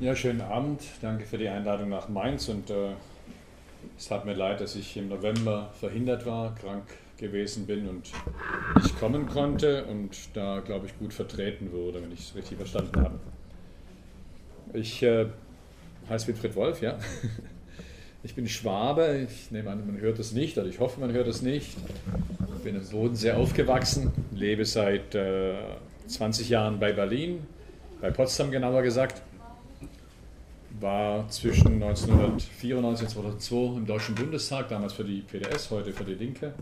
Ja, schönen Abend. Danke für die Einladung nach Mainz und äh, es hat mir leid, dass ich im November verhindert war, krank gewesen bin und nicht kommen konnte und da, glaube ich, gut vertreten wurde, wenn ich es richtig verstanden habe. Ich äh, heiße Wilfried Wolf, ja. Ich bin Schwabe, ich nehme an, man hört es nicht, oder ich hoffe, man hört es nicht. Ich bin im Bodensee aufgewachsen, lebe seit äh, 20 Jahren bei Berlin, bei Potsdam genauer gesagt. War zwischen 1994 und 2002 im Deutschen Bundestag, damals für die PDS, heute für die Linke.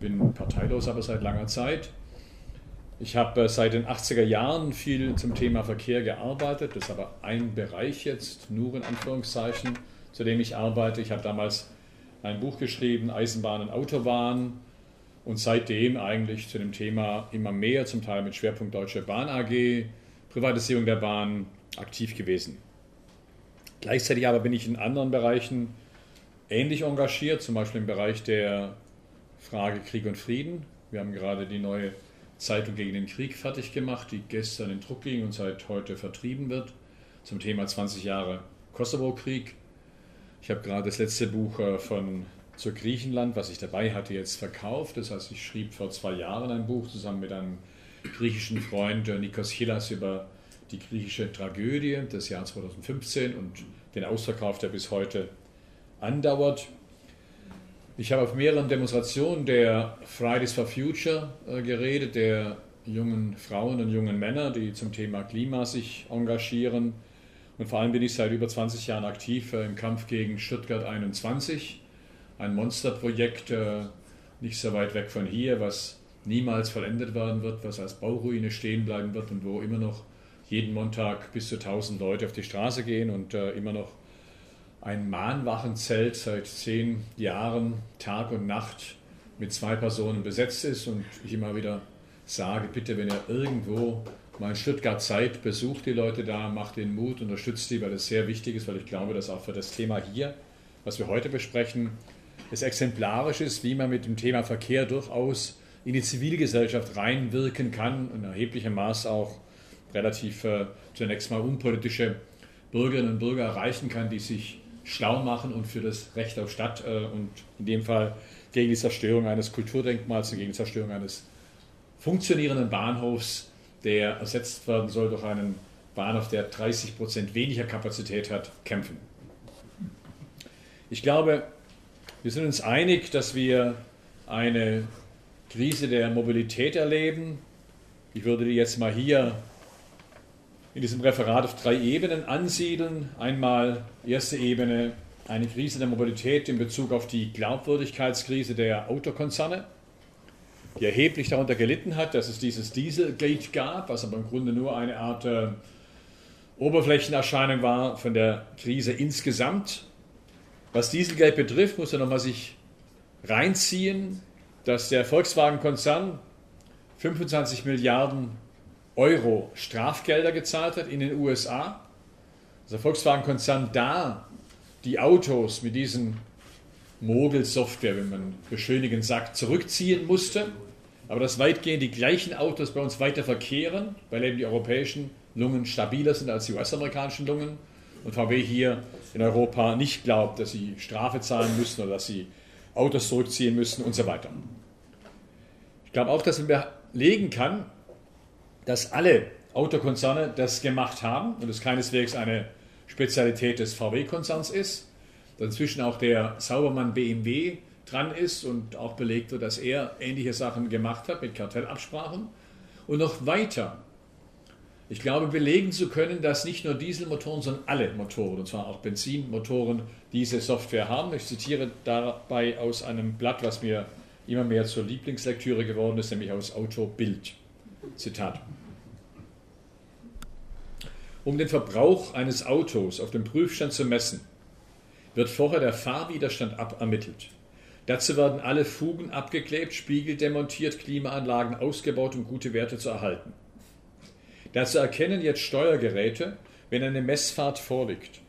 Bin parteilos, aber seit langer Zeit. Ich habe äh, seit den 80er Jahren viel zum Thema Verkehr gearbeitet. Das ist aber ein Bereich jetzt, nur in Anführungszeichen zu dem ich arbeite. Ich habe damals ein Buch geschrieben, Eisenbahn und Autobahn, und seitdem eigentlich zu dem Thema immer mehr, zum Teil mit Schwerpunkt Deutsche Bahn AG, Privatisierung der Bahn aktiv gewesen. Gleichzeitig aber bin ich in anderen Bereichen ähnlich engagiert, zum Beispiel im Bereich der Frage Krieg und Frieden. Wir haben gerade die neue Zeitung gegen den Krieg fertig gemacht, die gestern in Druck ging und seit heute vertrieben wird, zum Thema 20 Jahre Kosovo-Krieg. Ich habe gerade das letzte Buch äh, von zur Griechenland, was ich dabei hatte, jetzt verkauft. Das heißt, ich schrieb vor zwei Jahren ein Buch zusammen mit einem griechischen Freund äh, Nikos Chilas über die griechische Tragödie des Jahres 2015 und den Ausverkauf, der bis heute andauert. Ich habe auf mehreren Demonstrationen der Fridays for Future äh, geredet, der jungen Frauen und jungen Männer, die zum Thema Klima sich engagieren und vor allem bin ich seit über 20 Jahren aktiv äh, im Kampf gegen Stuttgart 21, ein Monsterprojekt, äh, nicht so weit weg von hier, was niemals vollendet werden wird, was als Bauruine stehen bleiben wird und wo immer noch jeden Montag bis zu 1000 Leute auf die Straße gehen und äh, immer noch ein Mahnwachenzelt seit zehn Jahren Tag und Nacht mit zwei Personen besetzt ist und ich immer wieder sage, bitte, wenn ihr irgendwo mal in Stuttgart Zeit, besucht die Leute da, macht den Mut, unterstützt die, weil das sehr wichtig ist, weil ich glaube, dass auch für das Thema hier, was wir heute besprechen, es exemplarisch ist, wie man mit dem Thema Verkehr durchaus in die Zivilgesellschaft reinwirken kann, in erheblichem Maß auch relativ äh, zunächst mal unpolitische Bürgerinnen und Bürger erreichen kann, die sich schlau machen und für das Recht auf Stadt äh, und in dem Fall gegen die Zerstörung eines Kulturdenkmals und gegen die Zerstörung eines funktionierenden Bahnhofs der ersetzt werden soll durch einen Bahnhof, der 30 Prozent weniger Kapazität hat, kämpfen. Ich glaube, wir sind uns einig, dass wir eine Krise der Mobilität erleben. Ich würde die jetzt mal hier in diesem Referat auf drei Ebenen ansiedeln. Einmal erste Ebene, eine Krise der Mobilität in Bezug auf die Glaubwürdigkeitskrise der Autokonzerne die erheblich darunter gelitten hat, dass es dieses Dieselgate gab, was aber im Grunde nur eine Art äh, Oberflächenerscheinung war von der Krise insgesamt. Was Dieselgate betrifft, muss man nochmal sich reinziehen, dass der Volkswagen-Konzern 25 Milliarden Euro Strafgelder gezahlt hat in den USA. Der Volkswagen-Konzern da die Autos mit diesen Mogel-Software, wenn man beschönigend sagt, zurückziehen musste aber dass weitgehend die gleichen Autos bei uns weiter verkehren, weil eben die europäischen Lungen stabiler sind als die US-amerikanischen Lungen und VW hier in Europa nicht glaubt, dass sie Strafe zahlen müssen oder dass sie Autos zurückziehen müssen und so weiter. Ich glaube auch, dass man belegen kann, dass alle Autokonzerne das gemacht haben und es keineswegs eine Spezialität des VW-Konzerns ist, dass inzwischen auch der Saubermann BMW dran ist und auch belegt wird, dass er ähnliche Sachen gemacht hat mit Kartellabsprachen. Und noch weiter. Ich glaube, belegen zu können, dass nicht nur Dieselmotoren, sondern alle Motoren, und zwar auch Benzinmotoren, diese Software haben. Ich zitiere dabei aus einem Blatt, was mir immer mehr zur Lieblingslektüre geworden ist, nämlich aus Autobild. Zitat. Um den Verbrauch eines Autos auf dem Prüfstand zu messen, wird vorher der Fahrwiderstand abermittelt. Dazu werden alle Fugen abgeklebt, Spiegel demontiert, Klimaanlagen ausgebaut, um gute Werte zu erhalten. Dazu erkennen jetzt Steuergeräte, wenn eine Messfahrt vorliegt.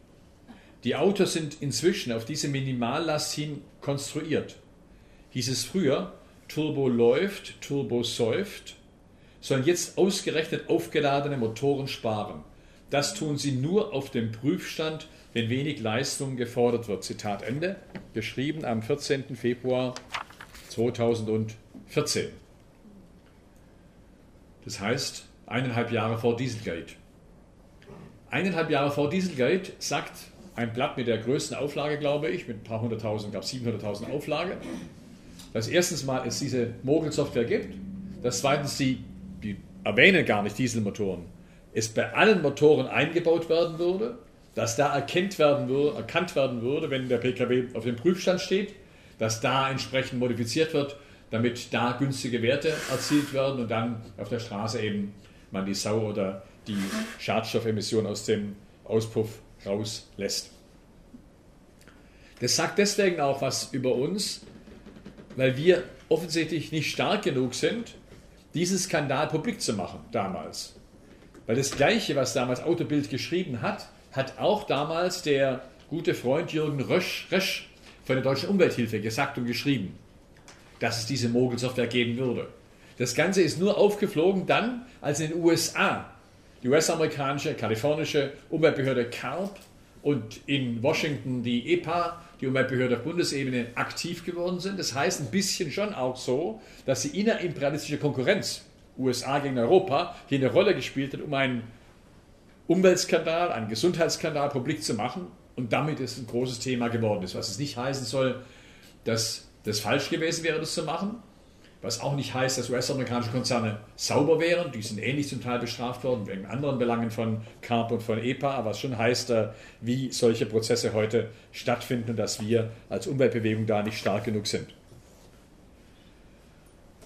Die Autos sind inzwischen auf diese Minimallast hin konstruiert. Hieß es früher, Turbo läuft, Turbo säuft, sollen jetzt ausgerechnet aufgeladene Motoren sparen. Das tun sie nur auf dem Prüfstand, wenn wenig Leistung gefordert wird. Zitat Ende. Geschrieben am 14. Februar 2014. Das heißt, eineinhalb Jahre vor Dieselgate. Eineinhalb Jahre vor Dieselgate sagt ein Blatt mit der größten Auflage, glaube ich, mit ein paar hunderttausend, gab 700.000 Auflage, dass erstens mal es diese Mogelsoftware gibt, dass zweitens die erwähnen gar nicht Dieselmotoren, es bei allen Motoren eingebaut werden würde, dass da erkannt werden würde, erkannt werden würde, wenn der PKW auf dem Prüfstand steht, dass da entsprechend modifiziert wird, damit da günstige Werte erzielt werden und dann auf der Straße eben man die Sau oder die Schadstoffemission aus dem Auspuff rauslässt. Das sagt deswegen auch was über uns, weil wir offensichtlich nicht stark genug sind, diesen Skandal publik zu machen damals. Weil das Gleiche, was damals Autobild geschrieben hat, hat auch damals der gute Freund Jürgen Rösch, Rösch von der Deutschen Umwelthilfe gesagt und geschrieben, dass es diese Mogelsoftware geben würde. Das Ganze ist nur aufgeflogen dann, als in den USA die US-amerikanische, kalifornische Umweltbehörde CARB und in Washington die EPA, die Umweltbehörde auf Bundesebene, aktiv geworden sind. Das heißt ein bisschen schon auch so, dass die innerimperialistische Konkurrenz USA gegen Europa hier eine Rolle gespielt hat, um einen Umweltskandal, einen Gesundheitsskandal publik zu machen und damit ist ein großes Thema geworden ist. Was es nicht heißen soll, dass das falsch gewesen wäre, das zu machen. Was auch nicht heißt, dass US-amerikanische Konzerne sauber wären. Die sind ähnlich zum Teil bestraft worden, wegen anderen Belangen von CARP und von EPA. Aber was schon heißt, äh, wie solche Prozesse heute stattfinden und dass wir als Umweltbewegung da nicht stark genug sind.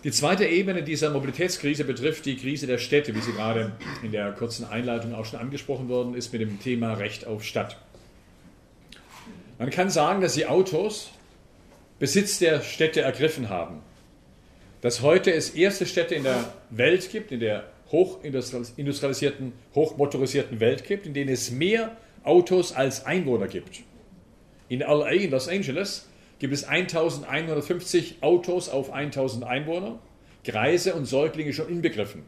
Die zweite Ebene dieser Mobilitätskrise betrifft die Krise der Städte, wie sie gerade in der kurzen Einleitung auch schon angesprochen worden ist, mit dem Thema Recht auf Stadt. Man kann sagen, dass die Autos Besitz der Städte ergriffen haben. Dass heute es erste Städte in der Welt gibt, in der hochindustrialisierten, hochmotorisierten Welt gibt, in denen es mehr Autos als Einwohner gibt. In LA, in Los Angeles, gibt es 1150 Autos auf 1000 Einwohner, Greise und Säuglinge schon inbegriffen.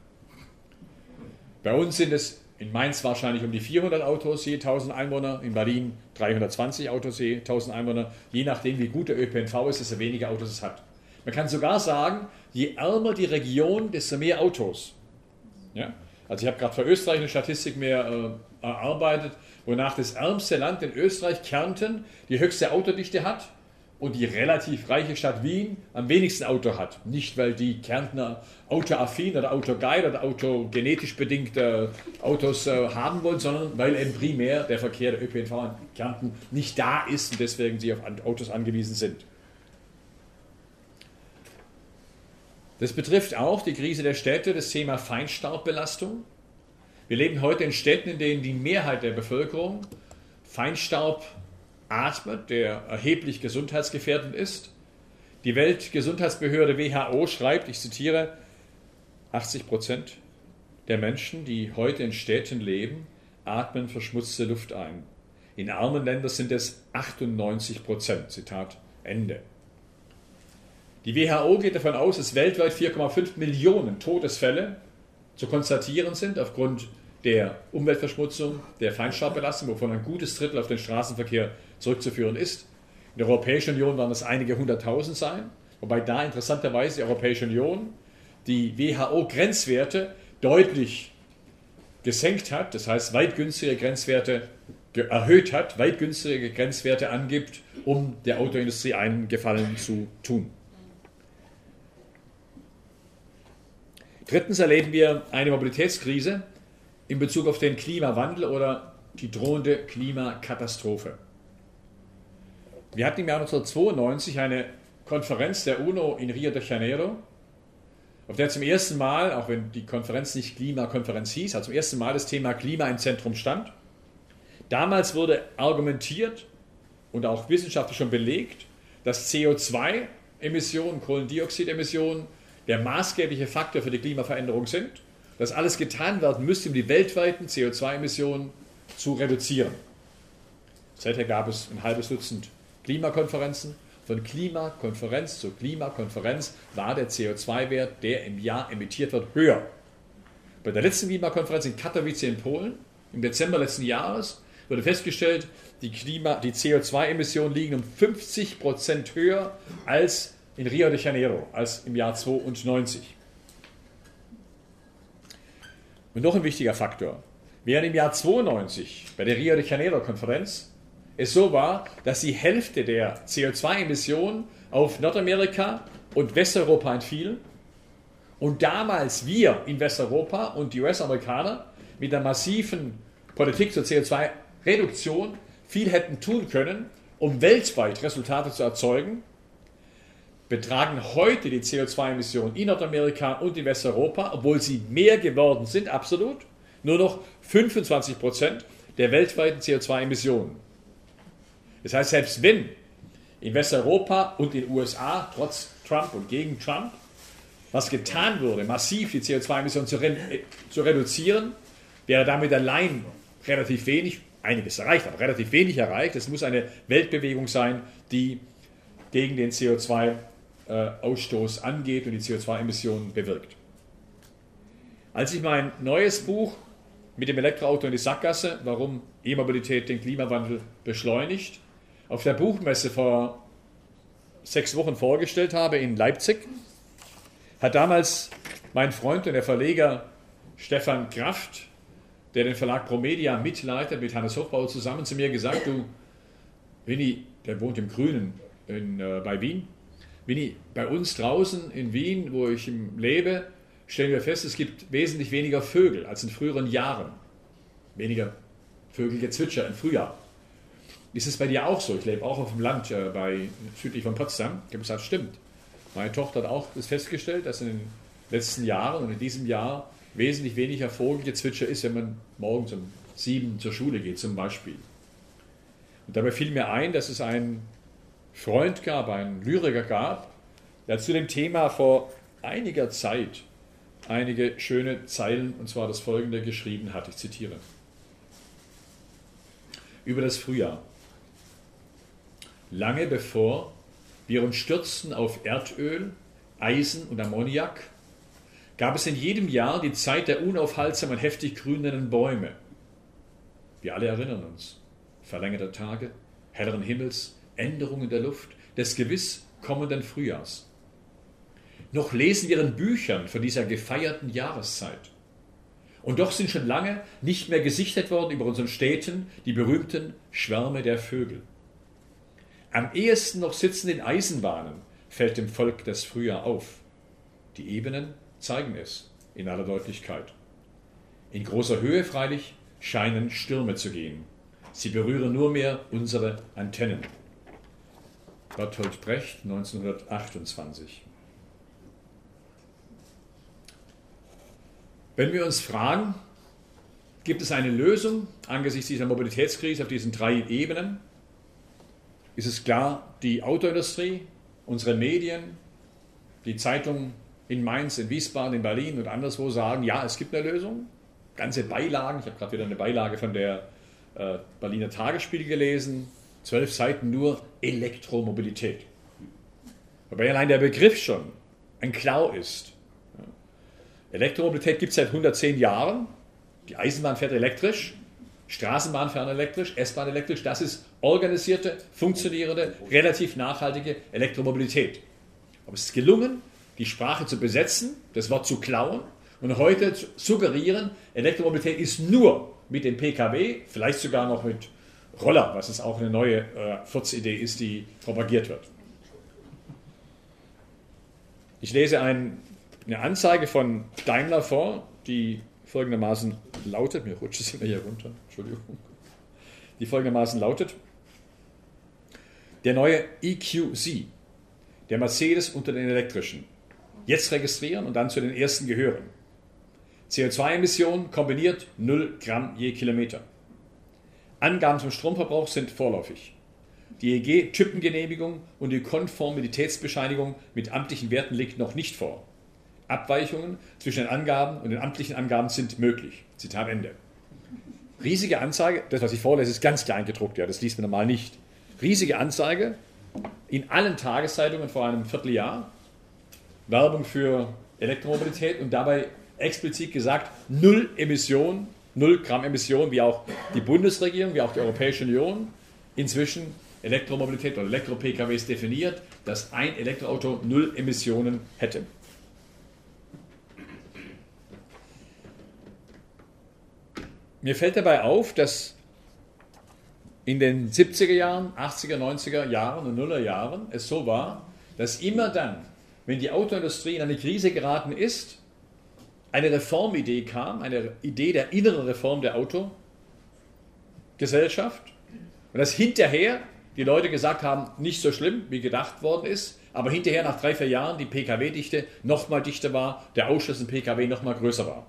Bei uns sind es in Mainz wahrscheinlich um die 400 Autos je 1000 Einwohner, in Berlin 320 Autos je 1000 Einwohner, je nachdem wie gut der ÖPNV ist, desto weniger Autos es hat. Man kann sogar sagen, je ärmer die Region, desto mehr Autos. Ja? Also ich habe gerade für Österreich eine Statistik mehr äh, erarbeitet, wonach das ärmste Land in Österreich, Kärnten, die höchste Autodichte hat und die relativ reiche Stadt Wien am wenigsten Auto hat. Nicht, weil die Kärntner autoaffin oder autogeil oder autogenetisch bedingte Autos äh, haben wollen, sondern weil eben primär der Verkehr der ÖPNV in Kärnten nicht da ist und deswegen sie auf Autos angewiesen sind. Das betrifft auch die Krise der Städte, das Thema Feinstaubbelastung. Wir leben heute in Städten, in denen die Mehrheit der Bevölkerung Feinstaub atmet, der erheblich gesundheitsgefährdend ist. Die Weltgesundheitsbehörde WHO schreibt, ich zitiere, 80 Prozent der Menschen, die heute in Städten leben, atmen verschmutzte Luft ein. In armen Ländern sind es 98 Prozent. Zitat Ende. Die WHO geht davon aus, dass weltweit 4,5 Millionen Todesfälle zu konstatieren sind aufgrund der Umweltverschmutzung, der Feinstaubbelastung, wovon ein gutes Drittel auf den Straßenverkehr zurückzuführen ist. In der Europäischen Union werden es einige hunderttausend sein, wobei da interessanterweise die Europäische Union die WHO-Grenzwerte deutlich gesenkt hat, das heißt weit günstige Grenzwerte erhöht hat, weit günstige Grenzwerte angibt, um der Autoindustrie einen Gefallen zu tun. Drittens erleben wir eine Mobilitätskrise in Bezug auf den Klimawandel oder die drohende Klimakatastrophe. Wir hatten im Jahr 1992 eine Konferenz der UNO in Rio de Janeiro, auf der zum ersten Mal, auch wenn die Konferenz nicht Klimakonferenz hieß, also zum ersten Mal das Thema Klima im Zentrum stand. Damals wurde argumentiert und auch wissenschaftlich schon belegt, dass CO2-Emissionen, Kohlendioxidemissionen der maßgebliche Faktor für die Klimaveränderung sind, dass alles getan werden müsste, um die weltweiten CO2-Emissionen zu reduzieren. Seither gab es ein halbes Dutzend Klimakonferenzen. Von Klimakonferenz zu Klimakonferenz war der CO2-Wert, der im Jahr emittiert wird, höher. Bei der letzten Klimakonferenz in Katowice in Polen im Dezember letzten Jahres wurde festgestellt, die, die CO2-Emissionen liegen um 50 Prozent höher als in Rio de Janeiro, als im Jahr 92. Und noch ein wichtiger Faktor. Während im Jahr 92 bei der Rio de Janeiro-Konferenz es so war, dass die Hälfte der CO2-Emissionen auf Nordamerika und Westeuropa entfielen und damals wir in Westeuropa und die US-Amerikaner mit der massiven Politik zur CO2-Reduktion viel hätten tun können, um weltweit Resultate zu erzeugen, betragen heute die CO2-Emissionen in Nordamerika und in Westeuropa, obwohl sie mehr geworden sind, absolut, nur noch 25 Prozent der weltweiten CO2-Emissionen. Das heißt, selbst wenn in Westeuropa und in den USA, trotz Trump und gegen Trump, was getan wurde, massiv die CO2-Emissionen zu, re zu reduzieren, wäre damit allein relativ wenig, einiges erreicht, aber relativ wenig erreicht. Es muss eine Weltbewegung sein, die gegen den CO2-Ausstoß angeht und die CO2-Emissionen bewirkt. Als ich mein neues Buch mit dem Elektroauto in die Sackgasse, warum E-Mobilität den Klimawandel beschleunigt, auf der Buchmesse vor sechs Wochen vorgestellt habe in Leipzig, hat damals mein Freund und der Verleger Stefan Kraft, der den Verlag Promedia mitleitet, mit Hannes Hochbauer zusammen zu mir gesagt, du, Winnie, der wohnt im Grünen in, äh, bei Wien, Winnie, bei uns draußen in Wien, wo ich lebe, stellen wir fest, es gibt wesentlich weniger Vögel als in früheren Jahren. Weniger Vögelgezwitscher im Frühjahr. Ist es bei dir auch so? Ich lebe auch auf dem Land äh, bei, südlich von Potsdam. Ich habe gesagt, stimmt. Meine Tochter hat auch das festgestellt, dass in den letzten Jahren und in diesem Jahr wesentlich weniger Vogelgezwitscher ist, wenn man morgens um sieben zur Schule geht zum Beispiel. Und dabei fiel mir ein, dass es einen Freund gab, einen Lyriker gab, der zu dem Thema vor einiger Zeit einige schöne Zeilen, und zwar das folgende, geschrieben hat. Ich zitiere. Über das Frühjahr. Lange bevor wir uns stürzten auf Erdöl, Eisen und Ammoniak, gab es in jedem Jahr die Zeit der unaufhaltsamen, heftig grünenden Bäume. Wir alle erinnern uns. Verlängerte Tage, helleren Himmels, Änderungen der Luft, des gewiss kommenden Frühjahrs. Noch lesen wir in Büchern von dieser gefeierten Jahreszeit. Und doch sind schon lange nicht mehr gesichtet worden über unseren Städten die berühmten Schwärme der Vögel. Am ehesten noch sitzen in Eisenbahnen, fällt dem Volk das Frühjahr auf. Die Ebenen zeigen es in aller Deutlichkeit. In großer Höhe freilich scheinen Stürme zu gehen. Sie berühren nur mehr unsere Antennen. Bertolt Brecht 1928. Wenn wir uns fragen, gibt es eine Lösung angesichts dieser Mobilitätskrise auf diesen drei Ebenen, ist es klar, die Autoindustrie, unsere Medien, die Zeitungen in Mainz, in Wiesbaden, in Berlin und anderswo sagen, ja, es gibt eine Lösung. Ganze Beilagen, ich habe gerade wieder eine Beilage von der äh, Berliner Tagesspiegel gelesen, zwölf Seiten nur Elektromobilität. Wobei allein der Begriff schon ein Klau ist. Elektromobilität gibt es seit 110 Jahren. Die Eisenbahn fährt elektrisch, Straßenbahn fahren elektrisch, S-Bahn elektrisch. Das ist organisierte, funktionierende, relativ nachhaltige Elektromobilität. Aber es ist gelungen, die Sprache zu besetzen, das Wort zu klauen und heute zu suggerieren, Elektromobilität ist nur mit dem Pkw, vielleicht sogar noch mit Roller, was es auch eine neue äh, Furzidee ist, die propagiert wird. Ich lese ein eine Anzeige von Daimler vor, die folgendermaßen lautet, mir rutscht es immer hier runter, Entschuldigung, die folgendermaßen lautet, der neue EQC, der Mercedes unter den elektrischen, jetzt registrieren und dann zu den ersten gehören. CO2-Emissionen kombiniert 0 Gramm je Kilometer. Angaben zum Stromverbrauch sind vorläufig. Die EG-Typengenehmigung und die Konformitätsbescheinigung mit amtlichen Werten liegt noch nicht vor. Abweichungen zwischen den Angaben und den amtlichen Angaben sind möglich. Zitat Ende. Riesige Anzeige, das, was ich vorlese, ist ganz klein gedruckt, ja, das liest man normal nicht. Riesige Anzeige in allen Tageszeitungen vor einem Vierteljahr. Werbung für Elektromobilität und dabei explizit gesagt, null Emissionen 0 Gramm Emissionen, wie auch die Bundesregierung, wie auch die Europäische Union inzwischen Elektromobilität oder Elektro-PKWs definiert, dass ein Elektroauto 0 Emissionen hätte. Mir fällt dabei auf, dass in den 70er Jahren, 80er, 90er Jahren und Nuller Jahren es so war, dass immer dann, wenn die Autoindustrie in eine Krise geraten ist, eine Reformidee kam, eine Idee der inneren Reform der Autogesellschaft und dass hinterher die Leute gesagt haben, nicht so schlimm, wie gedacht worden ist, aber hinterher nach drei, vier Jahren die Pkw-Dichte nochmal dichter war, der Ausschluss in Pkw nochmal größer war.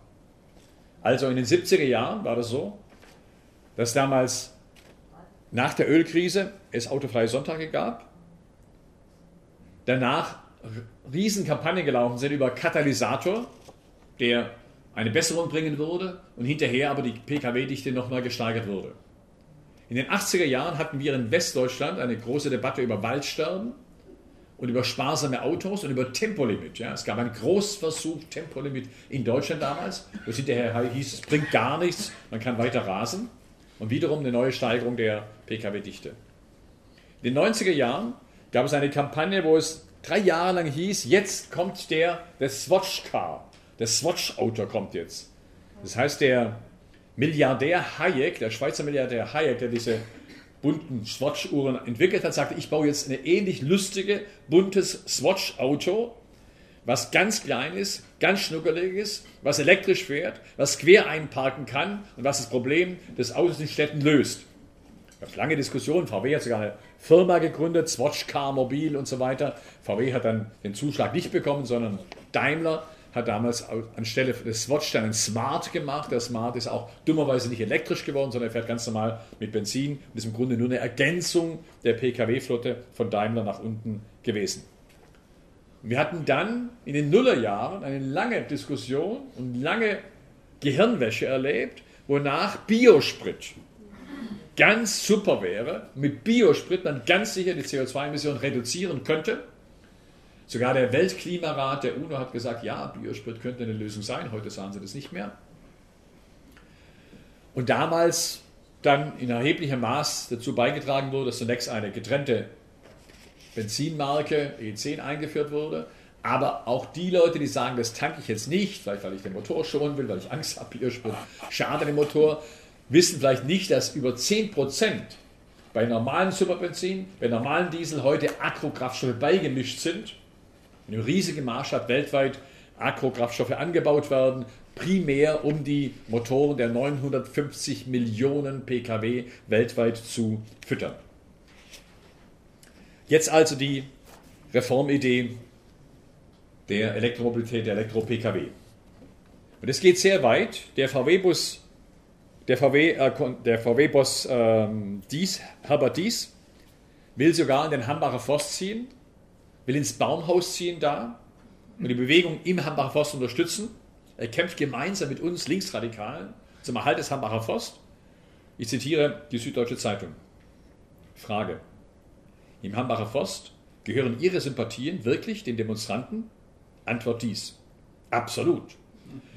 Also in den 70er Jahren war das so, dass damals nach der Ölkrise es autofreie Sonntage gab, danach Riesenkampagnen gelaufen sind über Katalysator, der eine Besserung bringen würde und hinterher aber die Pkw-Dichte nochmal gesteigert wurde. In den 80er Jahren hatten wir in Westdeutschland eine große Debatte über Waldsterben und über sparsame Autos und über Tempolimit. Ja. Es gab einen Großversuch Tempolimit in Deutschland damals, wo es hinterher hieß, es bringt gar nichts, man kann weiter rasen. Und wiederum eine neue Steigerung der Pkw-Dichte. In den 90er Jahren gab es eine Kampagne, wo es drei Jahre lang hieß, jetzt kommt der, der Swatch-Car, der Swatch-Auto kommt jetzt. Das heißt, der Milliardär Hayek, der Schweizer Milliardär Hayek, der diese bunten Swatch-Uhren entwickelt hat, sagte, ich baue jetzt ein ähnlich lustige, buntes Swatch-Auto, was ganz klein ist, ganz schnuckelig ist, was elektrisch fährt, was quer einparken kann und was das Problem des Autos in Städten löst. Es gab lange Diskussionen. VW hat sogar eine Firma gegründet, Swatch Car Mobil und so weiter. VW hat dann den Zuschlag nicht bekommen, sondern Daimler hat damals anstelle des Swatch dann ein Smart gemacht. Der Smart ist auch dummerweise nicht elektrisch geworden, sondern er fährt ganz normal mit Benzin und ist im Grunde nur eine Ergänzung der Pkw-Flotte von Daimler nach unten gewesen. Wir hatten dann in den Nullerjahren eine lange Diskussion und lange Gehirnwäsche erlebt, wonach Biosprit ganz super wäre, mit Biosprit man ganz sicher die CO2-Emissionen reduzieren könnte Sogar der Weltklimarat der UNO hat gesagt, ja, Biosprit könnte eine Lösung sein. Heute sagen sie das nicht mehr. Und damals dann in erheblichem Maß dazu beigetragen wurde, dass zunächst eine getrennte Benzinmarke E10 eingeführt wurde. Aber auch die Leute, die sagen, das tanke ich jetzt nicht, vielleicht weil ich den Motor schonen will, weil ich Angst habe, Biosprit schadet dem Motor, wissen vielleicht nicht, dass über 10% bei normalen Superbenzin, bei normalen Diesel heute Akkokraftstoffe beigemischt sind in einem riesigen Maßstab weltweit Agrokraftstoffe angebaut werden, primär um die Motoren der 950 Millionen Pkw weltweit zu füttern. Jetzt also die Reformidee der Elektromobilität, der Elektro-Pkw. Und es geht sehr weit. Der VW-Bus, der VW, äh, der VW-Boss ähm, Dies, Herbert Dies, will sogar in den Hambacher Forst ziehen will ins Baumhaus ziehen da und die Bewegung im Hambacher Forst unterstützen. Er kämpft gemeinsam mit uns Linksradikalen zum Erhalt des Hambacher Forst. Ich zitiere die Süddeutsche Zeitung. Frage. Im Hambacher Forst gehören Ihre Sympathien wirklich den Demonstranten? Antwort dies. Absolut.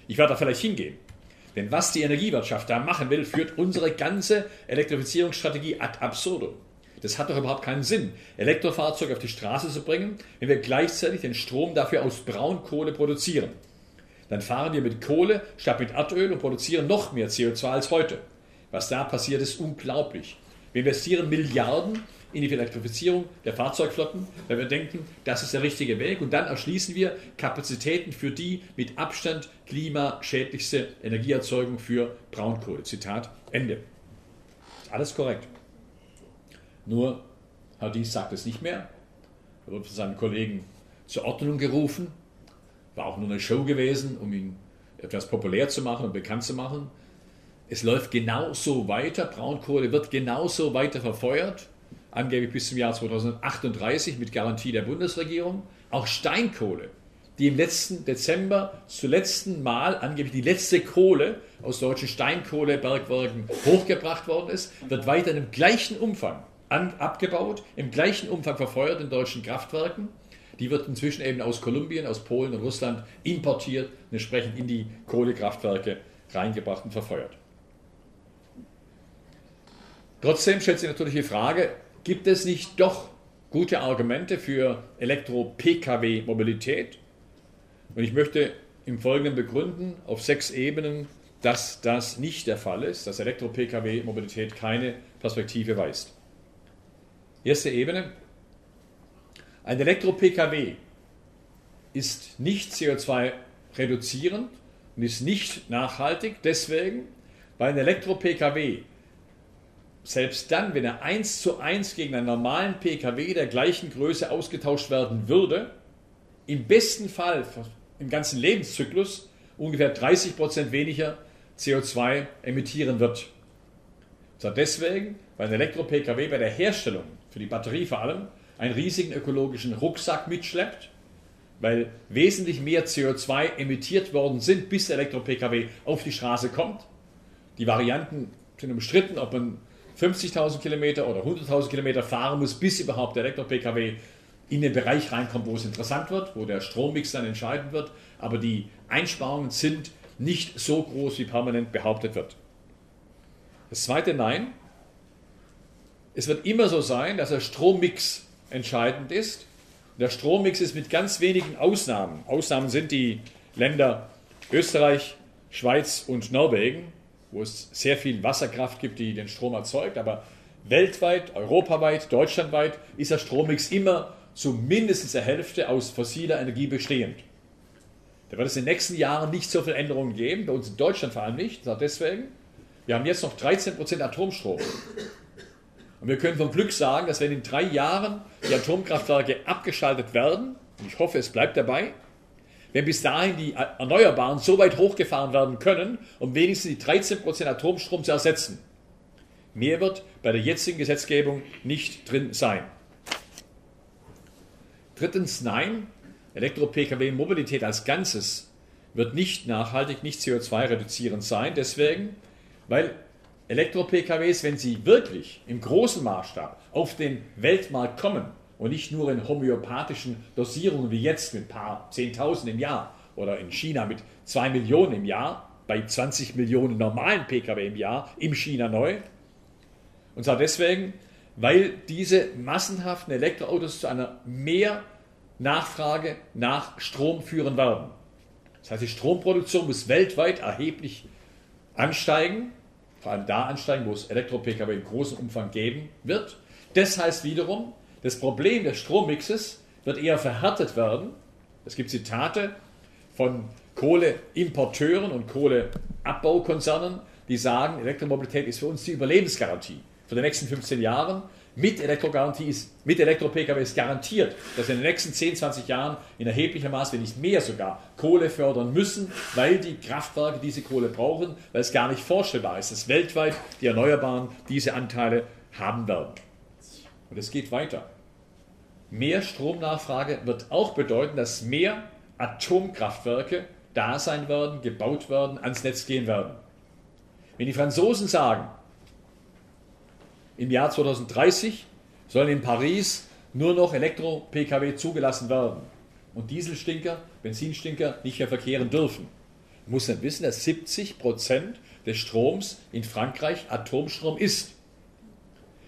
Ich werde da vielleicht hingehen. Denn was die Energiewirtschaft da machen will, führt unsere ganze Elektrifizierungsstrategie ad absurdum. Das hat doch überhaupt keinen Sinn, Elektrofahrzeuge auf die Straße zu bringen, wenn wir gleichzeitig den Strom dafür aus Braunkohle produzieren. Dann fahren wir mit Kohle statt mit Erdöl und produzieren noch mehr CO2 als heute. Was da passiert, ist unglaublich. Wir investieren Milliarden in die Elektrifizierung der Fahrzeugflotten, weil wir denken, das ist der richtige Weg. Und dann erschließen wir Kapazitäten für die mit Abstand klimaschädlichste Energieerzeugung für Braunkohle. Zitat Ende. Alles korrekt. Nur Hadith sagt es nicht mehr. Er wird von seinen Kollegen zur Ordnung gerufen. War auch nur eine Show gewesen, um ihn etwas populär zu machen und bekannt zu machen. Es läuft genauso weiter. Braunkohle wird genauso weiter verfeuert. Angeblich bis zum Jahr 2038 mit Garantie der Bundesregierung. Auch Steinkohle, die im letzten Dezember zum letzten Mal angeblich die letzte Kohle aus deutschen Steinkohlebergwerken hochgebracht worden ist, wird weiter im gleichen Umfang an, abgebaut, im gleichen Umfang verfeuert in deutschen Kraftwerken. Die wird inzwischen eben aus Kolumbien, aus Polen und Russland importiert und entsprechend in die Kohlekraftwerke reingebracht und verfeuert. Trotzdem stellt sich natürlich die Frage, gibt es nicht doch gute Argumente für Elektro-Pkw-Mobilität? Und ich möchte im Folgenden begründen auf sechs Ebenen, dass das nicht der Fall ist, dass Elektro-Pkw-Mobilität keine Perspektive weist. Erste Ebene. Ein Elektro-Pkw ist nicht CO2 reduzierend und ist nicht nachhaltig, deswegen, weil ein Elektro-Pkw selbst dann, wenn er eins zu eins gegen einen normalen Pkw der gleichen Größe ausgetauscht werden würde, im besten Fall im ganzen Lebenszyklus ungefähr 30 Prozent weniger CO2 emittieren wird. Deswegen, weil ein Elektro-Pkw bei der Herstellung, für die Batterie vor allem, einen riesigen ökologischen Rucksack mitschleppt, weil wesentlich mehr CO2 emittiert worden sind, bis der Elektro-Pkw auf die Straße kommt. Die Varianten sind umstritten, ob man 50.000 Kilometer oder 100.000 Kilometer fahren muss, bis überhaupt der Elektro-Pkw in den Bereich reinkommt, wo es interessant wird, wo der Strommix dann entscheidend wird. Aber die Einsparungen sind nicht so groß, wie permanent behauptet wird. Das zweite Nein. Es wird immer so sein, dass der Strommix entscheidend ist. Der Strommix ist mit ganz wenigen Ausnahmen. Ausnahmen sind die Länder Österreich, Schweiz und Norwegen, wo es sehr viel Wasserkraft gibt, die den Strom erzeugt. Aber weltweit, europaweit, deutschlandweit ist der Strommix immer zu mindestens der Hälfte aus fossiler Energie bestehend. Da wird es in den nächsten Jahren nicht so viele Änderungen geben, bei uns in Deutschland vor allem nicht. Deswegen, wir haben jetzt noch 13% Atomstrom. Und wir können vom Glück sagen, dass wenn in drei Jahren die Atomkraftwerke abgeschaltet werden, und ich hoffe, es bleibt dabei, wenn bis dahin die Erneuerbaren so weit hochgefahren werden können, um wenigstens die 13% Atomstrom zu ersetzen. Mehr wird bei der jetzigen Gesetzgebung nicht drin sein. Drittens, nein, Elektro-Pkw-Mobilität als Ganzes wird nicht nachhaltig, nicht CO2-reduzierend sein. Deswegen, weil Elektro-PKWs, wenn sie wirklich im großen Maßstab auf den Weltmarkt kommen und nicht nur in homöopathischen Dosierungen wie jetzt mit ein paar Zehntausend im Jahr oder in China mit zwei Millionen im Jahr, bei 20 Millionen normalen Pkw im Jahr, im China neu. Und zwar deswegen, weil diese massenhaften Elektroautos zu einer mehr Nachfrage nach Strom führen werden. Das heißt, die Stromproduktion muss weltweit erheblich ansteigen, vor allem da ansteigen, wo es Elektro-Pkw in großem Umfang geben wird. Das heißt wiederum, das Problem des Strommixes wird eher verhärtet werden. Es gibt Zitate von Kohleimporteuren und Kohleabbaukonzernen, die sagen, Elektromobilität ist für uns die Überlebensgarantie für die nächsten 15 Jahren mit Elektrogarantie ist, mit Elektro-Pkw ist garantiert, dass wir in den nächsten 10, 20 Jahren in erheblicher Maß, wenn nicht mehr sogar, Kohle fördern müssen, weil die Kraftwerke diese Kohle brauchen, weil es gar nicht vorstellbar ist, dass weltweit die Erneuerbaren diese Anteile haben werden. Und es geht weiter. Mehr Stromnachfrage wird auch bedeuten, dass mehr Atomkraftwerke da sein werden, gebaut werden, ans Netz gehen werden. Wenn die Franzosen sagen, im Jahr 2030 sollen in Paris nur noch Elektro-Pkw zugelassen werden und Dieselstinker, Benzinstinker nicht mehr verkehren dürfen. Man muss dann wissen, dass 70 Prozent des Stroms in Frankreich Atomstrom ist.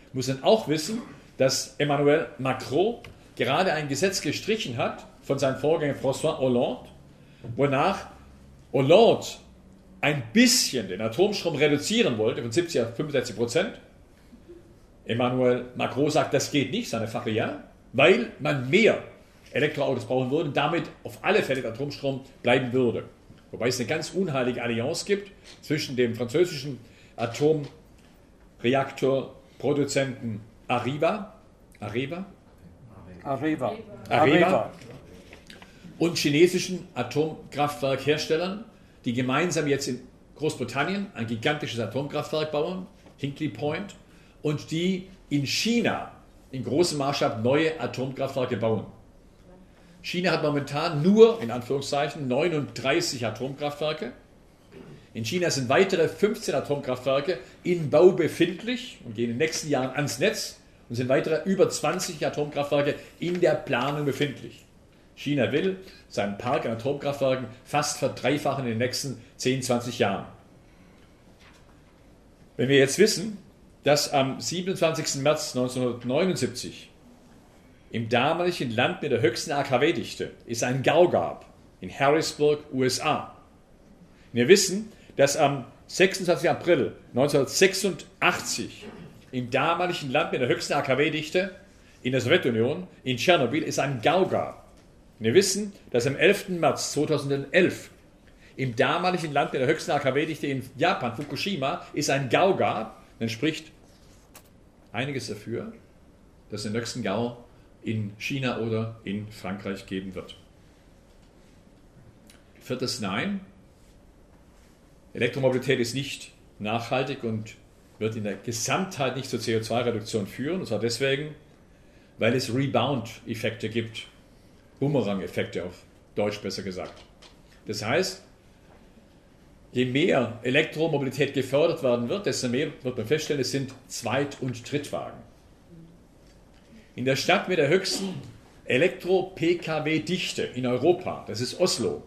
Man muss dann auch wissen, dass Emmanuel Macron gerade ein Gesetz gestrichen hat von seinem Vorgänger François Hollande, wonach Hollande ein bisschen den Atomstrom reduzieren wollte, von 70 auf 65 Prozent, Emmanuel Macron sagt, das geht nicht, seine Fache ja, weil man mehr Elektroautos brauchen würde und damit auf alle Fälle der Atomstrom bleiben würde. Wobei es eine ganz unheilige Allianz gibt zwischen dem französischen Atomreaktorproduzenten Arriva, Areva, Areva. Areva und chinesischen Atomkraftwerkherstellern, die gemeinsam jetzt in Großbritannien ein gigantisches Atomkraftwerk bauen, Hinkley Point, und die in China in großem Maßstab neue Atomkraftwerke bauen. China hat momentan nur, in Anführungszeichen, 39 Atomkraftwerke. In China sind weitere 15 Atomkraftwerke in Bau befindlich und gehen in den nächsten Jahren ans Netz und sind weitere über 20 Atomkraftwerke in der Planung befindlich. China will seinen Park an Atomkraftwerken fast verdreifachen in den nächsten 10, 20 Jahren. Wenn wir jetzt wissen, dass am 27. März 1979 im damaligen Land mit der höchsten AKW-Dichte es einen GAU gab, in Harrisburg, USA. Wir wissen, dass am 26. April 1986 im damaligen Land mit der höchsten AKW-Dichte in der Sowjetunion, in Tschernobyl, es einen GAU gab. Wir wissen, dass am 11. März 2011 im damaligen Land mit der höchsten AKW-Dichte in Japan, Fukushima, es einen GAU gab. Dann spricht einiges dafür, dass den nächsten GAU in China oder in Frankreich geben wird. Viertes Nein. Elektromobilität ist nicht nachhaltig und wird in der Gesamtheit nicht zur CO2-Reduktion führen. Und zwar deswegen, weil es Rebound-Effekte gibt. Bumerang-Effekte auf Deutsch besser gesagt. Das heißt, je mehr Elektromobilität gefördert werden wird, desto mehr wird man feststellen, es sind Zweit- und Drittwagen. In der Stadt mit der höchsten Elektro-Pkw-Dichte in Europa, das ist Oslo,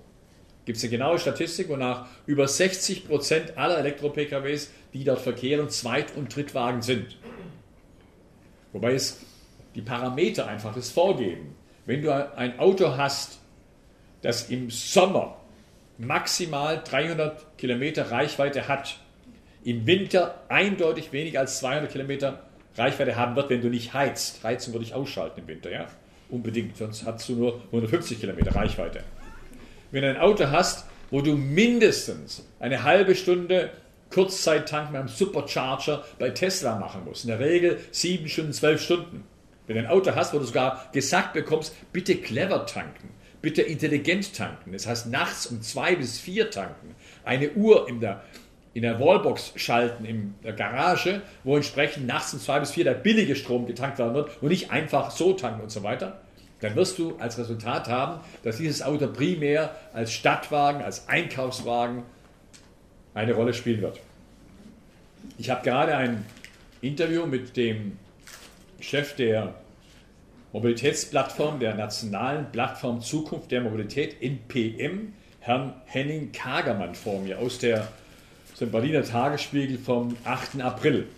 gibt es eine genaue Statistik, wonach über 60 Prozent aller Elektro-PKWs, die dort verkehren, Zweit- und Drittwagen sind. Wobei es die Parameter einfach das vorgeben. Wenn du ein Auto hast, das im Sommer maximal 300 Kilometer Reichweite hat, im Winter eindeutig weniger als 200 Kilometer Reichweite haben wird, wenn du nicht heizt. Heizen würde ich ausschalten im Winter, ja? Unbedingt, sonst hast du nur 150 Kilometer Reichweite wenn du ein Auto hast, wo du mindestens eine halbe Stunde Kurzzeit-Tank mit einem Supercharger bei Tesla machen musst. In der Regel sieben Stunden, zwölf Stunden. Wenn du ein Auto hast, wo du sogar gesagt bekommst, bitte clever tanken, bitte intelligent tanken. Das heißt, nachts um zwei bis vier tanken. Eine Uhr in der, in der Wallbox schalten in der Garage, wo entsprechend nachts um zwei bis vier der billige Strom getankt werden wird und nicht einfach so tanken und so weiter dann wirst du als Resultat haben, dass dieses Auto primär als Stadtwagen, als Einkaufswagen eine Rolle spielen wird. Ich habe gerade ein Interview mit dem Chef der Mobilitätsplattform, der nationalen Plattform Zukunft der Mobilität in PM, Herrn Henning Kagermann vor mir aus, der, aus dem Berliner Tagesspiegel vom 8. April.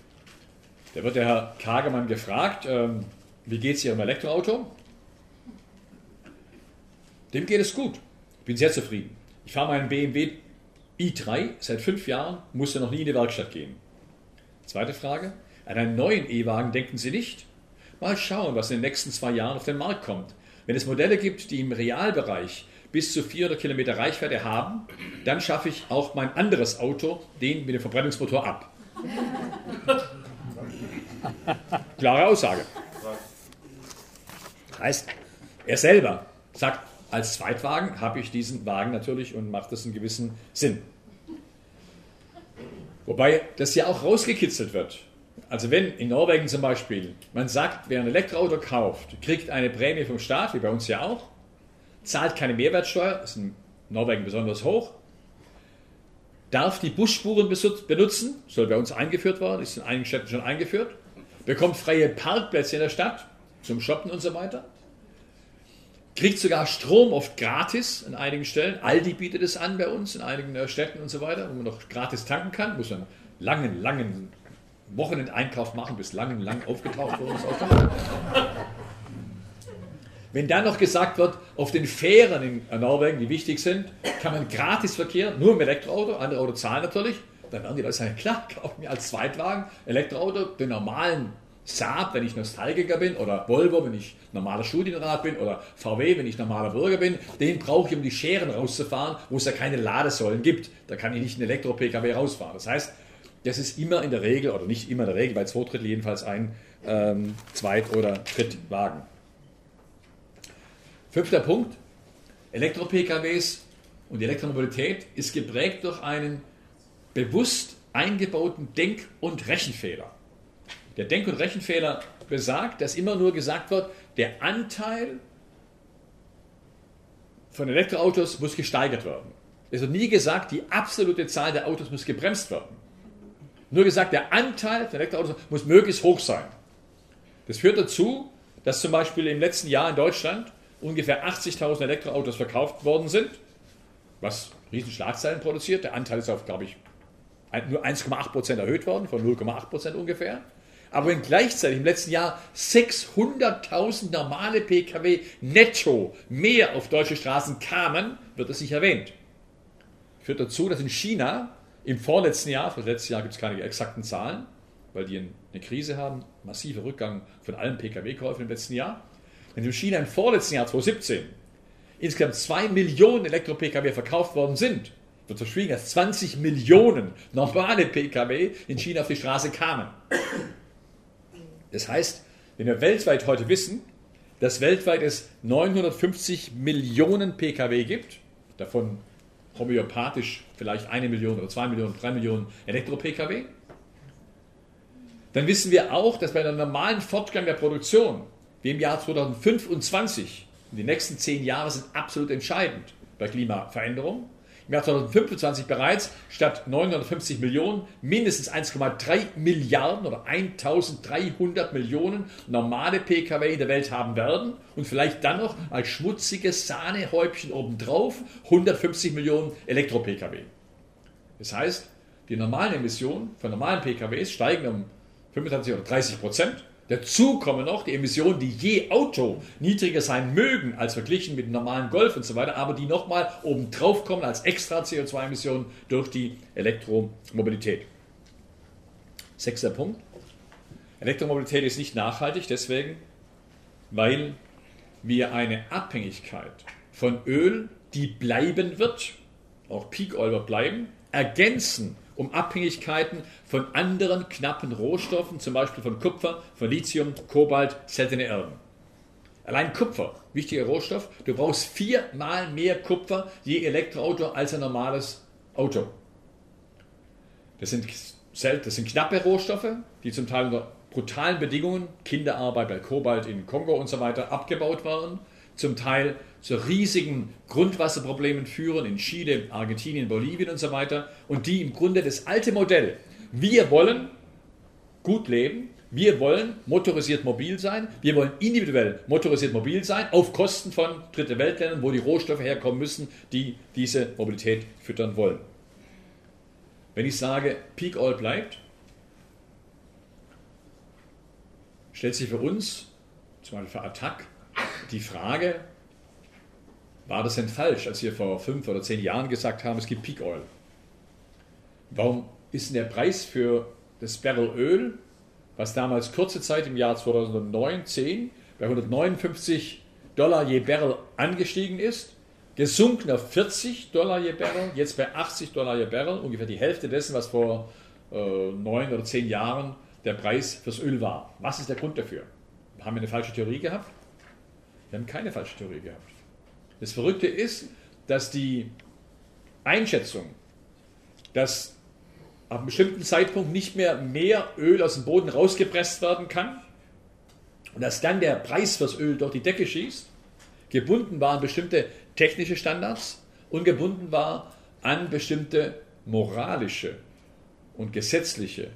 Da wird der Herr Kagermann gefragt, ähm, wie geht es Ihrem Elektroauto? Dem geht es gut. Ich bin sehr zufrieden. Ich fahre meinen BMW i3 seit fünf Jahren, musste noch nie in die Werkstatt gehen. Zweite Frage. An einen neuen E-Wagen denken Sie nicht? Mal schauen, was in den nächsten zwei Jahren auf den Markt kommt. Wenn es Modelle gibt, die im Realbereich bis zu 400 Kilometer Reichweite haben, dann schaffe ich auch mein anderes Auto, den mit dem Verbrennungsmotor, ab. Klare Aussage. Heißt, er selber sagt, als Zweitwagen habe ich diesen Wagen natürlich und macht das einen gewissen Sinn. Wobei das ja auch rausgekitzelt wird. Also wenn in Norwegen zum Beispiel man sagt, wer ein Elektroauto kauft, kriegt eine Prämie vom Staat, wie bei uns ja auch, zahlt keine Mehrwertsteuer, ist in Norwegen besonders hoch, darf die Busspuren benutzen, soll bei uns eingeführt worden, ist in einigen Städten schon eingeführt, bekommt freie Parkplätze in der Stadt zum Shoppen und so weiter, kriegt sogar Strom oft gratis an einigen Stellen. Aldi bietet es an bei uns in einigen äh, Städten und so weiter, wo man noch gratis tanken kann. Muss man langen, langen Wochenendeinkauf machen, bis langen, lang aufgetaucht ist. Wenn dann noch gesagt wird, auf den Fähren in Norwegen, die wichtig sind, kann man gratis verkehren, nur im Elektroauto, andere Auto zahlen natürlich, dann werden die Leute sagen, klar, kauf mir als Zweitwagen Elektroauto, den normalen Saab, wenn ich Nostalgiker bin, oder Volvo, wenn ich normaler Studienrat bin, oder VW, wenn ich normaler Bürger bin, den brauche ich, um die Scheren rauszufahren, wo es ja keine Ladesäulen gibt. Da kann ich nicht einen Elektro-Pkw rausfahren. Das heißt, das ist immer in der Regel, oder nicht immer in der Regel, bei zwei Drittel jedenfalls ein ähm, Zweit- oder Drittwagen. Fünfter Punkt. Elektro-PKWs und die Elektromobilität ist geprägt durch einen bewusst eingebauten Denk- und Rechenfehler. Der Denk- und Rechenfehler besagt, dass immer nur gesagt wird, der Anteil von Elektroautos muss gesteigert werden. Es wird nie gesagt, die absolute Zahl der Autos muss gebremst werden. Nur gesagt, der Anteil der Elektroautos muss möglichst hoch sein. Das führt dazu, dass zum Beispiel im letzten Jahr in Deutschland ungefähr 80.000 Elektroautos verkauft worden sind, was riesen Schlagzeilen produziert. Der Anteil ist auf, glaube ich, nur 1,8% erhöht worden, von 0,8% ungefähr. Aber wenn gleichzeitig im letzten Jahr 600.000 normale Pkw netto mehr auf deutsche Straßen kamen, wird das nicht erwähnt. Führt dazu, dass in China im vorletzten Jahr, für das letzte Jahr gibt es keine exakten Zahlen, weil die eine Krise haben, massiver Rückgang von allen Pkw-Käufen im letzten Jahr. Wenn in China im vorletzten Jahr 2017 insgesamt 2 Millionen Elektro-Pkw verkauft worden sind, wird verschwiegen, dass 20 Millionen normale Pkw in China auf die Straße kamen. Das heißt, wenn wir weltweit heute wissen, dass weltweit es 950 Millionen Pkw gibt, davon homöopathisch vielleicht eine Million oder zwei Millionen, drei Millionen Elektro-Pkw, dann wissen wir auch, dass bei einem normalen Fortgang der Produktion, wie im Jahr 2025, die nächsten zehn Jahre sind absolut entscheidend bei Klimaveränderung, im Jahr 2025 bereits statt 950 Millionen mindestens 1,3 Milliarden oder 1300 Millionen normale Pkw in der Welt haben werden und vielleicht dann noch als schmutziges Sahnehäubchen obendrauf 150 Millionen Elektro-Pkw. Das heißt, die normalen Emissionen von normalen PKWs steigen um 25 oder 30 Prozent Dazu kommen noch die Emissionen, die je Auto niedriger sein mögen als verglichen mit normalen Golf und so weiter, aber die nochmal obendrauf kommen als extra CO2-Emissionen durch die Elektromobilität. Sechster Punkt. Elektromobilität ist nicht nachhaltig, deswegen, weil wir eine Abhängigkeit von Öl, die bleiben wird, auch Peak Oil wird bleiben, ergänzen um Abhängigkeiten von anderen knappen Rohstoffen, zum Beispiel von Kupfer, von Lithium, Kobalt, seltene Erden. Allein Kupfer, wichtiger Rohstoff, du brauchst viermal mehr Kupfer je Elektroauto als ein normales Auto. Das sind, das sind knappe Rohstoffe, die zum Teil unter brutalen Bedingungen, Kinderarbeit bei Kobalt in Kongo und so weiter, abgebaut waren, zum Teil zu riesigen Grundwasserproblemen führen in Chile, Argentinien, Bolivien und so weiter. Und die im Grunde das alte Modell. Wir wollen gut leben, wir wollen motorisiert mobil sein, wir wollen individuell motorisiert mobil sein, auf Kosten von Dritte Weltländern, wo die Rohstoffe herkommen müssen, die diese Mobilität füttern wollen. Wenn ich sage, Peak Oil bleibt, stellt sich für uns, zum Beispiel für Attac, die Frage, war das denn falsch, als wir vor fünf oder zehn Jahren gesagt haben, es gibt Peak Oil? Warum ist der Preis für das Barrel Öl, was damals kurze Zeit im Jahr 2009, 10 bei 159 Dollar je Barrel angestiegen ist, gesunken auf 40 Dollar je Barrel, jetzt bei 80 Dollar je Barrel, ungefähr die Hälfte dessen, was vor äh, neun oder zehn Jahren der Preis fürs Öl war. Was ist der Grund dafür? Haben wir eine falsche Theorie gehabt? Wir haben keine falsche Theorie gehabt. Das Verrückte ist, dass die Einschätzung, dass ab einem bestimmten Zeitpunkt nicht mehr mehr Öl aus dem Boden rausgepresst werden kann und dass dann der Preis fürs Öl durch die Decke schießt, gebunden war an bestimmte technische Standards und gebunden war an bestimmte moralische und gesetzliche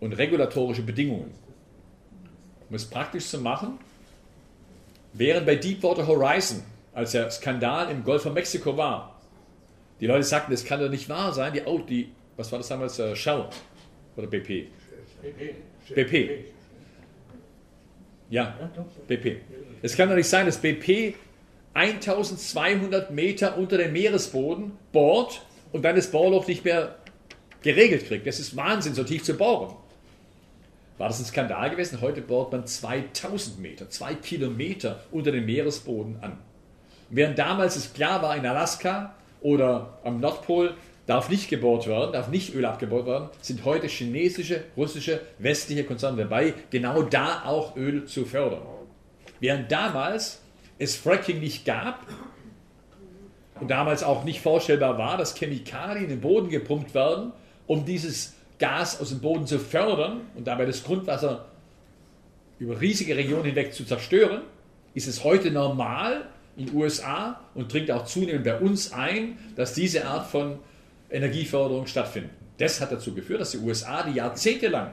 und regulatorische Bedingungen. Um es praktisch zu machen, während bei Deepwater Horizon als der Skandal im Golf von Mexiko war. Die Leute sagten, das kann doch nicht wahr sein. Die, die was war das damals? Uh, Shell oder BP? BP. BP. Ja, BP. Es kann doch nicht sein, dass BP 1200 Meter unter dem Meeresboden bohrt und dann das Bohrloch nicht mehr geregelt kriegt. Das ist Wahnsinn, so tief zu bohren. War das ein Skandal gewesen? Heute bohrt man 2000 Meter, zwei Kilometer unter dem Meeresboden an. Während damals es klar war, in Alaska oder am Nordpol darf nicht gebohrt werden, darf nicht Öl abgebaut werden, sind heute chinesische, russische, westliche Konzerne dabei, genau da auch Öl zu fördern. Während damals es Fracking nicht gab und damals auch nicht vorstellbar war, dass Chemikalien in den Boden gepumpt werden, um dieses Gas aus dem Boden zu fördern und dabei das Grundwasser über riesige Regionen hinweg zu zerstören, ist es heute normal, in den USA und dringt auch zunehmend bei uns ein, dass diese Art von Energieförderung stattfindet. Das hat dazu geführt, dass die USA, die jahrzehntelang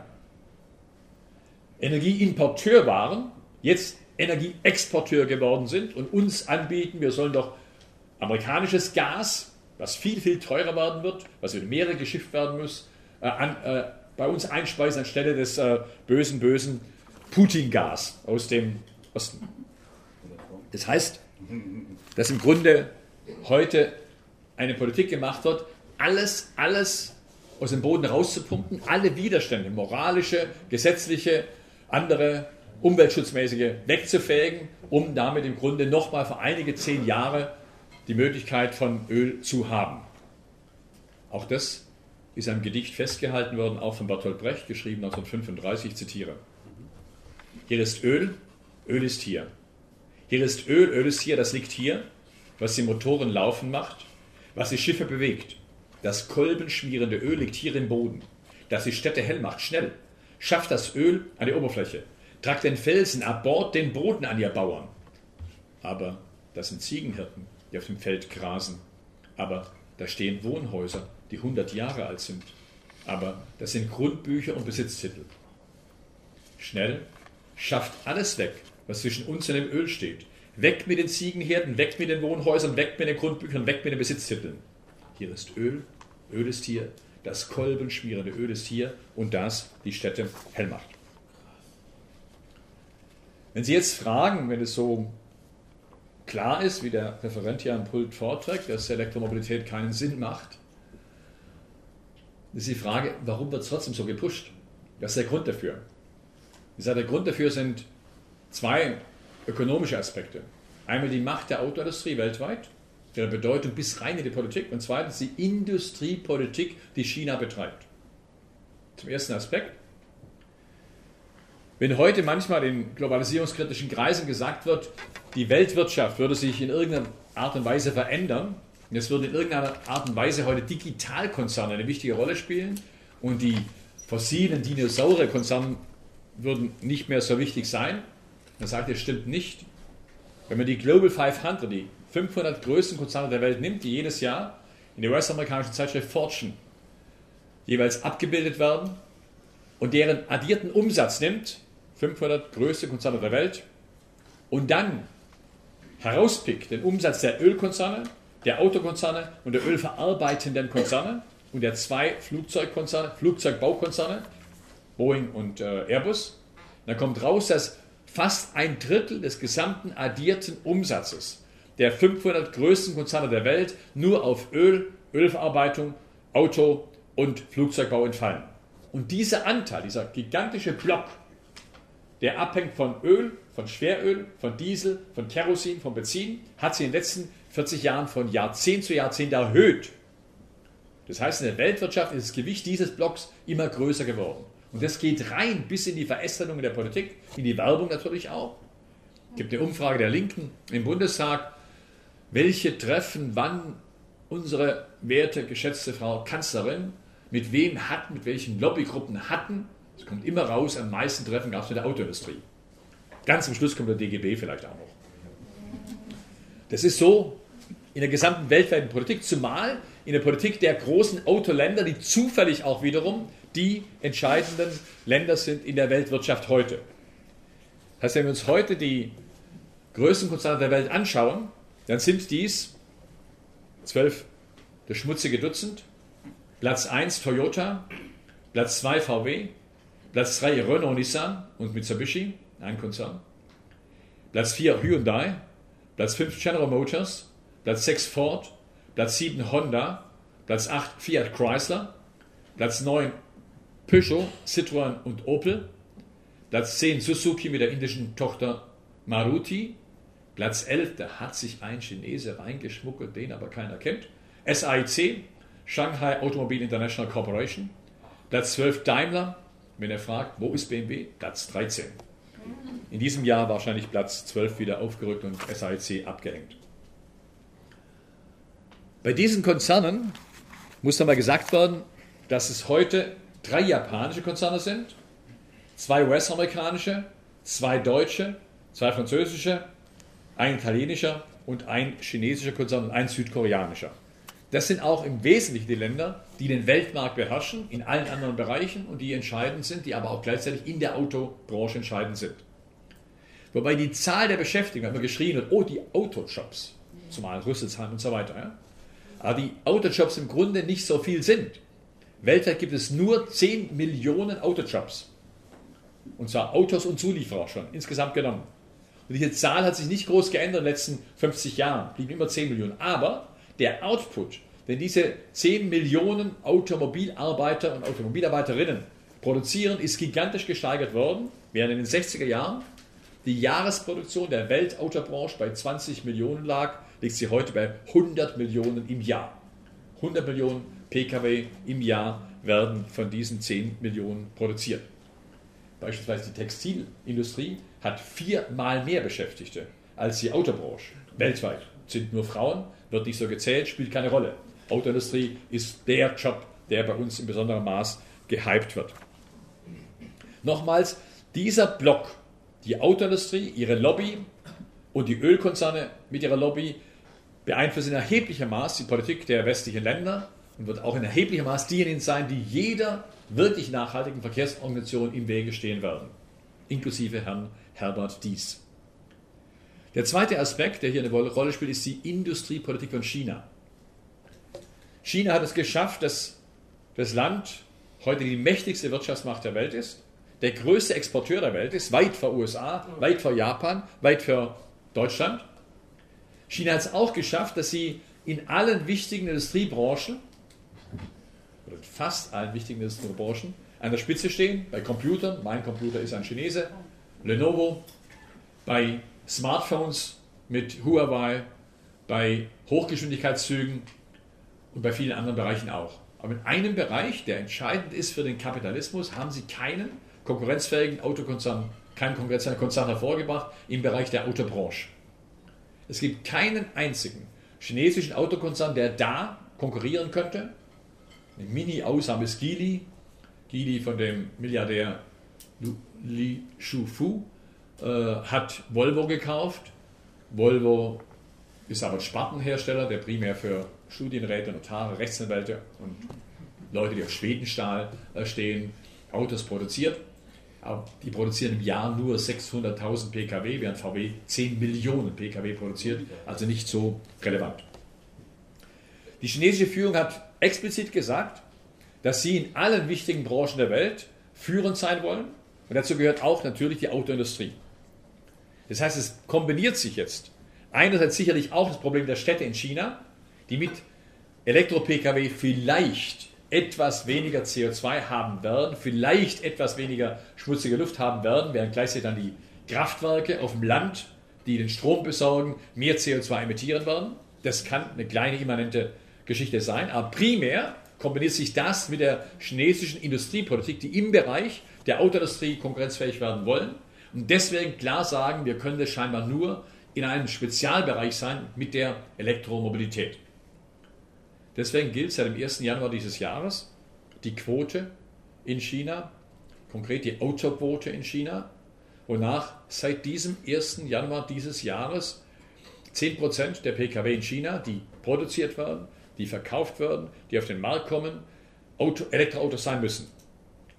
Energieimporteur waren, jetzt Energieexporteur geworden sind und uns anbieten, wir sollen doch amerikanisches Gas, was viel, viel teurer werden wird, was über Meere geschifft werden muss, äh, an, äh, bei uns einspeisen anstelle des äh, bösen, bösen Putin-Gas aus dem Osten. Das heißt, dass im Grunde heute eine Politik gemacht wird, alles, alles aus dem Boden rauszupumpen, alle Widerstände, moralische, gesetzliche, andere umweltschutzmäßige wegzufägen, um damit im Grunde nochmal für einige zehn Jahre die Möglichkeit von Öl zu haben. Auch das ist am Gedicht festgehalten worden, auch von Bertolt Brecht, geschrieben 1935, ich zitiere. Hier ist Öl, Öl ist hier. Hier ist Öl, Öl ist hier, das liegt hier, was die Motoren laufen macht, was die Schiffe bewegt. Das kolbenschmierende Öl liegt hier im Boden, das die Städte hell macht, schnell. Schafft das Öl an die Oberfläche, tragt den Felsen ab Bord den Boden an ihr Bauern. Aber das sind Ziegenhirten, die auf dem Feld grasen. Aber da stehen Wohnhäuser, die 100 Jahre alt sind. Aber das sind Grundbücher und Besitztitel. Schnell schafft alles weg, was zwischen uns und dem Öl steht. Weg mit den Ziegenherden, weg mit den Wohnhäusern, weg mit den Grundbüchern, weg mit den Besitztiteln. Hier ist Öl, Öl ist hier, das kolbenschmierende Öl ist hier und das die Städte hell macht. Wenn Sie jetzt fragen, wenn es so klar ist, wie der Referent hier am Pult vorträgt, dass Elektromobilität keinen Sinn macht, ist die Frage, warum wird es trotzdem so gepusht? Was ist der Grund dafür? Ich sage, der Grund dafür sind zwei ökonomische Aspekte. Einmal die Macht der Autoindustrie weltweit, ihre Bedeutung bis rein in die Politik und zweitens die Industriepolitik, die China betreibt. Zum ersten Aspekt. Wenn heute manchmal in globalisierungskritischen Kreisen gesagt wird, die Weltwirtschaft würde sich in irgendeiner Art und Weise verändern, und es würden in irgendeiner Art und Weise heute Digitalkonzerne eine wichtige Rolle spielen und die fossilen Dinosaurierkonzerne würden nicht mehr so wichtig sein, dann sagt er, stimmt nicht. Wenn man die Global 500, die 500 größten Konzerne der Welt nimmt, die jedes Jahr in der US-amerikanischen Zeitschrift Fortune jeweils abgebildet werden und deren addierten Umsatz nimmt, 500 größte Konzerne der Welt, und dann herauspickt den Umsatz der Ölkonzerne, der Autokonzerne und der ölverarbeitenden Konzerne und der zwei Flugzeugkonzerne, Flugzeugbaukonzerne, Boeing und äh, Airbus, dann kommt raus, dass fast ein Drittel des gesamten addierten Umsatzes der 500 größten Konzerne der Welt nur auf Öl, Ölverarbeitung, Auto und Flugzeugbau entfallen. Und dieser Anteil, dieser gigantische Block, der abhängt von Öl, von Schweröl, von Diesel, von Kerosin, von Benzin, hat sich in den letzten 40 Jahren von Jahrzehnt zu Jahrzehnt erhöht. Das heißt, in der Weltwirtschaft ist das Gewicht dieses Blocks immer größer geworden. Und das geht rein bis in die Verästelung der Politik, in die Werbung natürlich auch. Es gibt eine Umfrage der Linken im Bundestag, welche Treffen wann unsere werte, geschätzte Frau Kanzlerin mit wem hat, mit welchen Lobbygruppen hatten. Es kommt immer raus, am meisten Treffen gab es mit der Autoindustrie. Ganz zum Schluss kommt der DGB vielleicht auch noch. Das ist so in der gesamten weltweiten Politik, zumal in der Politik der großen Autoländer, die zufällig auch wiederum die entscheidenden Länder sind in der Weltwirtschaft heute. Das heißt, wenn wir uns heute die größten Konzerne der Welt anschauen, dann sind dies zwölf, das schmutzige Dutzend, Platz 1 Toyota, Platz 2 VW, Platz 3 Renault, Nissan und Mitsubishi, ein Konzern, Platz 4 Hyundai, Platz 5 General Motors, Platz 6 Ford, Platz 7 Honda, Platz 8 Fiat Chrysler, Platz 9 Peugeot, Citroën und Opel, Platz 10 Suzuki mit der indischen Tochter Maruti, Platz 11, da hat sich ein Chinese reingeschmuggelt, den aber keiner kennt. SAIC, Shanghai Automobile International Corporation. Platz 12 Daimler. Wenn er fragt, wo ist BMW? Platz 13. In diesem Jahr wahrscheinlich Platz 12 wieder aufgerückt und SAIC abgehängt. Bei diesen Konzernen muss dann mal gesagt werden, dass es heute drei japanische Konzerne sind, zwei US-amerikanische, zwei deutsche, zwei französische ein italienischer und ein chinesischer Konzern und ein südkoreanischer. Das sind auch im Wesentlichen die Länder, die den Weltmarkt beherrschen, in allen anderen Bereichen und die entscheidend sind, die aber auch gleichzeitig in der Autobranche entscheidend sind. Wobei die Zahl der Beschäftigten, wenn man geschrien wird, oh, die Autojobs, zumal Rüsselsheim und so weiter, ja? aber die Autojobs im Grunde nicht so viel sind. Weltweit gibt es nur 10 Millionen Autojobs. Und zwar Autos und Zulieferer schon, insgesamt genommen. Und diese Zahl hat sich nicht groß geändert in den letzten 50 Jahren, blieben immer 10 Millionen. Aber der Output, den diese 10 Millionen Automobilarbeiter und Automobilarbeiterinnen produzieren, ist gigantisch gesteigert worden, während in den 60er Jahren die Jahresproduktion der Weltautobranche bei 20 Millionen lag, liegt sie heute bei 100 Millionen im Jahr. 100 Millionen Pkw im Jahr werden von diesen 10 Millionen produziert. Beispielsweise die Textilindustrie hat viermal mehr Beschäftigte als die Autobranche. Weltweit sind nur Frauen, wird nicht so gezählt, spielt keine Rolle. Autoindustrie ist der Job, der bei uns in besonderem Maß gehypt wird. Nochmals, dieser Block, die Autoindustrie, ihre Lobby und die Ölkonzerne mit ihrer Lobby beeinflussen in erheblichem Maß die Politik der westlichen Länder und wird auch in erheblichem Maß diejenigen sein, die jeder wirklich nachhaltigen Verkehrsorganisation im Wege stehen werden, inklusive Herrn Herbert Dies. Der zweite Aspekt, der hier eine Rolle spielt, ist die Industriepolitik von China. China hat es geschafft, dass das Land heute die mächtigste Wirtschaftsmacht der Welt ist, der größte Exporteur der Welt ist, weit vor USA, weit vor Japan, weit vor Deutschland. China hat es auch geschafft, dass sie in allen wichtigen Industriebranchen oder fast allen wichtigen Industriebranchen an der Spitze stehen. Bei Computern, mein Computer ist ein Chinese, Lenovo, bei Smartphones mit Huawei, bei Hochgeschwindigkeitszügen und bei vielen anderen Bereichen auch. Aber in einem Bereich, der entscheidend ist für den Kapitalismus, haben sie keinen konkurrenzfähigen Autokonzern, keinen konkurrenzfähigen Konzern hervorgebracht im Bereich der Autobranche. Es gibt keinen einzigen chinesischen Autokonzern, der da konkurrieren könnte eine Mini-Ausnahme ist Geely. Geely von dem Milliardär Li Shufu äh, hat Volvo gekauft. Volvo ist aber ein Spartenhersteller, der primär für Studienräte, Notare, Rechtsanwälte und Leute, die auf Schwedenstahl äh, stehen, Autos produziert. Aber die produzieren im Jahr nur 600.000 Pkw, während VW 10 Millionen Pkw produziert, also nicht so relevant. Die chinesische Führung hat explizit gesagt, dass sie in allen wichtigen Branchen der Welt führend sein wollen. Und dazu gehört auch natürlich die Autoindustrie. Das heißt, es kombiniert sich jetzt einerseits sicherlich auch das Problem der Städte in China, die mit Elektro-Pkw vielleicht etwas weniger CO2 haben werden, vielleicht etwas weniger schmutzige Luft haben werden, während gleichzeitig dann die Kraftwerke auf dem Land, die den Strom besorgen, mehr CO2 emittieren werden. Das kann eine kleine immanente Geschichte sein, aber primär kombiniert sich das mit der chinesischen Industriepolitik, die im Bereich der Autoindustrie konkurrenzfähig werden wollen und deswegen klar sagen, wir können das scheinbar nur in einem Spezialbereich sein mit der Elektromobilität. Deswegen gilt seit dem 1. Januar dieses Jahres die Quote in China, konkret die Autoquote in China, wonach seit diesem 1. Januar dieses Jahres 10% der Pkw in China, die produziert werden, die verkauft werden, die auf den Markt kommen, Auto, Elektroautos sein müssen.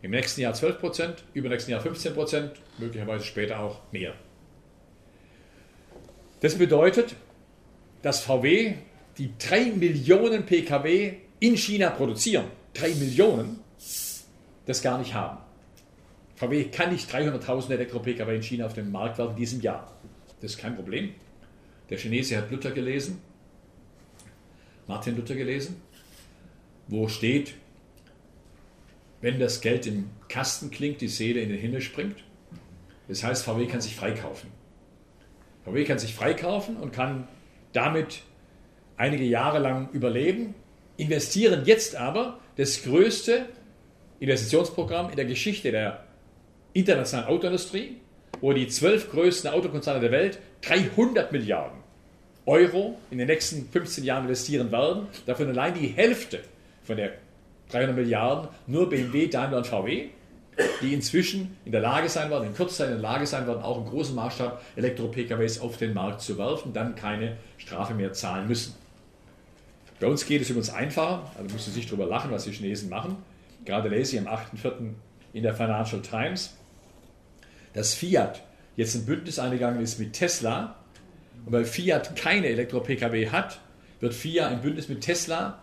Im nächsten Jahr 12 Prozent, übernächsten Jahr 15 Prozent, möglicherweise später auch mehr. Das bedeutet, dass VW die 3 Millionen Pkw in China produzieren, 3 Millionen, das gar nicht haben. VW kann nicht 300.000 Elektro-Pkw in China auf den Markt werfen in diesem Jahr. Das ist kein Problem. Der Chinese hat Luther gelesen Martin Luther gelesen, wo steht, wenn das Geld im Kasten klingt, die Seele in den Himmel springt. Das heißt, VW kann sich freikaufen. VW kann sich freikaufen und kann damit einige Jahre lang überleben, investieren jetzt aber das größte Investitionsprogramm in der Geschichte der internationalen Autoindustrie, wo die zwölf größten Autokonzerne der Welt 300 Milliarden Euro in den nächsten 15 Jahren investieren werden, davon allein die Hälfte von der 300 Milliarden nur BMW, Daimler und VW, die inzwischen in der Lage sein werden, in Kürze in der Lage sein werden, auch im großen Maßstab Elektro-PKWs auf den Markt zu werfen, dann keine Strafe mehr zahlen müssen. Bei uns geht es übrigens einfacher, also müssen Sie nicht darüber lachen, was die Chinesen machen. Gerade lese ich am 8.4. in der Financial Times, dass Fiat jetzt ein Bündnis eingegangen ist mit Tesla, und weil Fiat keine Elektro-Pkw hat, wird Fiat ein Bündnis mit Tesla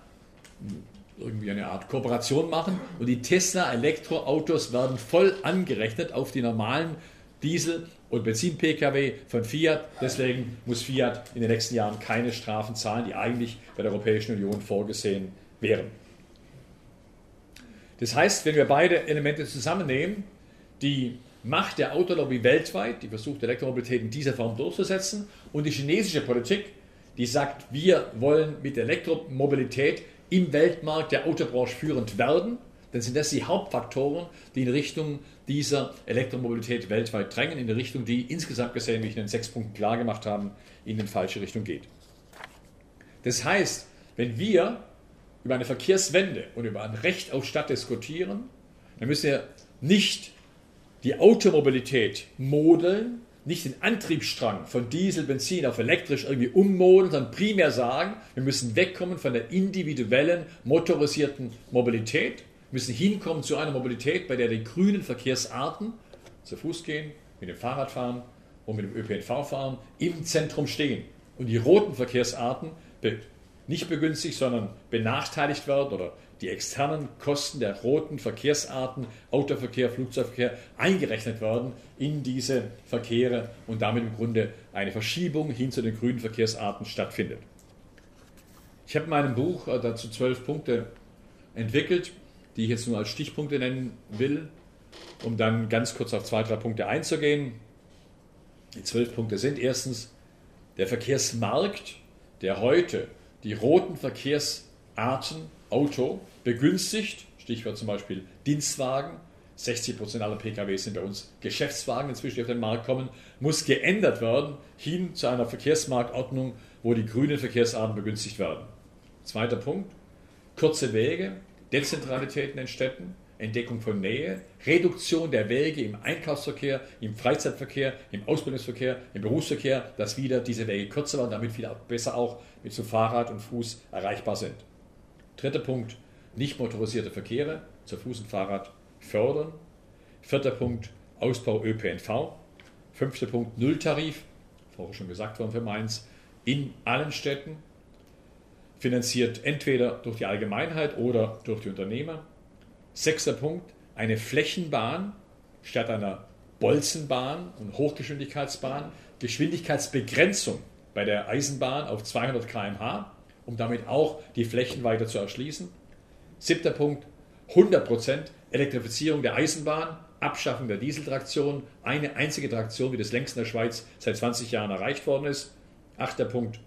irgendwie eine Art Kooperation machen und die Tesla Elektroautos werden voll angerechnet auf die normalen Diesel- und Benzin-Pkw von Fiat. Deswegen muss Fiat in den nächsten Jahren keine Strafen zahlen, die eigentlich bei der Europäischen Union vorgesehen wären. Das heißt, wenn wir beide Elemente zusammennehmen, die Macht der Autolobby weltweit, die versucht, Elektromobilität in dieser Form durchzusetzen, und die chinesische Politik, die sagt, wir wollen mit Elektromobilität im Weltmarkt der Autobranche führend werden, dann sind das die Hauptfaktoren, die in Richtung dieser Elektromobilität weltweit drängen, in eine Richtung, die insgesamt gesehen, wie ich in den sechs Punkten klar gemacht habe, in die falsche Richtung geht. Das heißt, wenn wir über eine Verkehrswende und über ein Recht auf Stadt diskutieren, dann müssen wir nicht die Automobilität modeln, nicht den Antriebsstrang von Diesel, Benzin auf elektrisch irgendwie ummodeln, sondern primär sagen, wir müssen wegkommen von der individuellen, motorisierten Mobilität, müssen hinkommen zu einer Mobilität, bei der die grünen Verkehrsarten, zu Fuß gehen, mit dem Fahrrad fahren und mit dem ÖPNV fahren, im Zentrum stehen. Und die roten Verkehrsarten nicht begünstigt, sondern benachteiligt werden oder die externen Kosten der roten Verkehrsarten, Autoverkehr, Flugzeugverkehr, eingerechnet werden in diese Verkehre und damit im Grunde eine Verschiebung hin zu den grünen Verkehrsarten stattfindet. Ich habe in meinem Buch äh, dazu zwölf Punkte entwickelt, die ich jetzt nur als Stichpunkte nennen will, um dann ganz kurz auf zwei, drei Punkte einzugehen. Die zwölf Punkte sind erstens der Verkehrsmarkt, der heute die roten Verkehrsarten Auto begünstigt, Stichwort zum Beispiel Dienstwagen, 60% aller Pkw sind bei uns Geschäftswagen inzwischen, die auf den Markt kommen, muss geändert werden hin zu einer Verkehrsmarktordnung, wo die grünen Verkehrsarten begünstigt werden. Zweiter Punkt, kurze Wege, Dezentralität in Städten, Entdeckung von Nähe, Reduktion der Wege im Einkaufsverkehr, im Freizeitverkehr, im Ausbildungsverkehr, im Berufsverkehr, dass wieder diese Wege kürzer werden, damit wieder besser auch mit zu Fahrrad und Fuß erreichbar sind. Dritter Punkt, nicht motorisierte Verkehre, zu Fuß und Fahrrad fördern. Vierter Punkt, Ausbau ÖPNV. Fünfter Punkt, Nulltarif, vorher schon gesagt worden für Mainz, in allen Städten, finanziert entweder durch die Allgemeinheit oder durch die Unternehmer. Sechster Punkt, eine Flächenbahn statt einer Bolzenbahn und Hochgeschwindigkeitsbahn, Geschwindigkeitsbegrenzung bei der Eisenbahn auf 200 km/h, um damit auch die Flächen weiter zu erschließen. Siebter Punkt, 100% Elektrifizierung der Eisenbahn, Abschaffung der Dieseltraktion, eine einzige Traktion, wie das längst in der Schweiz seit 20 Jahren erreicht worden ist. Achter Punkt,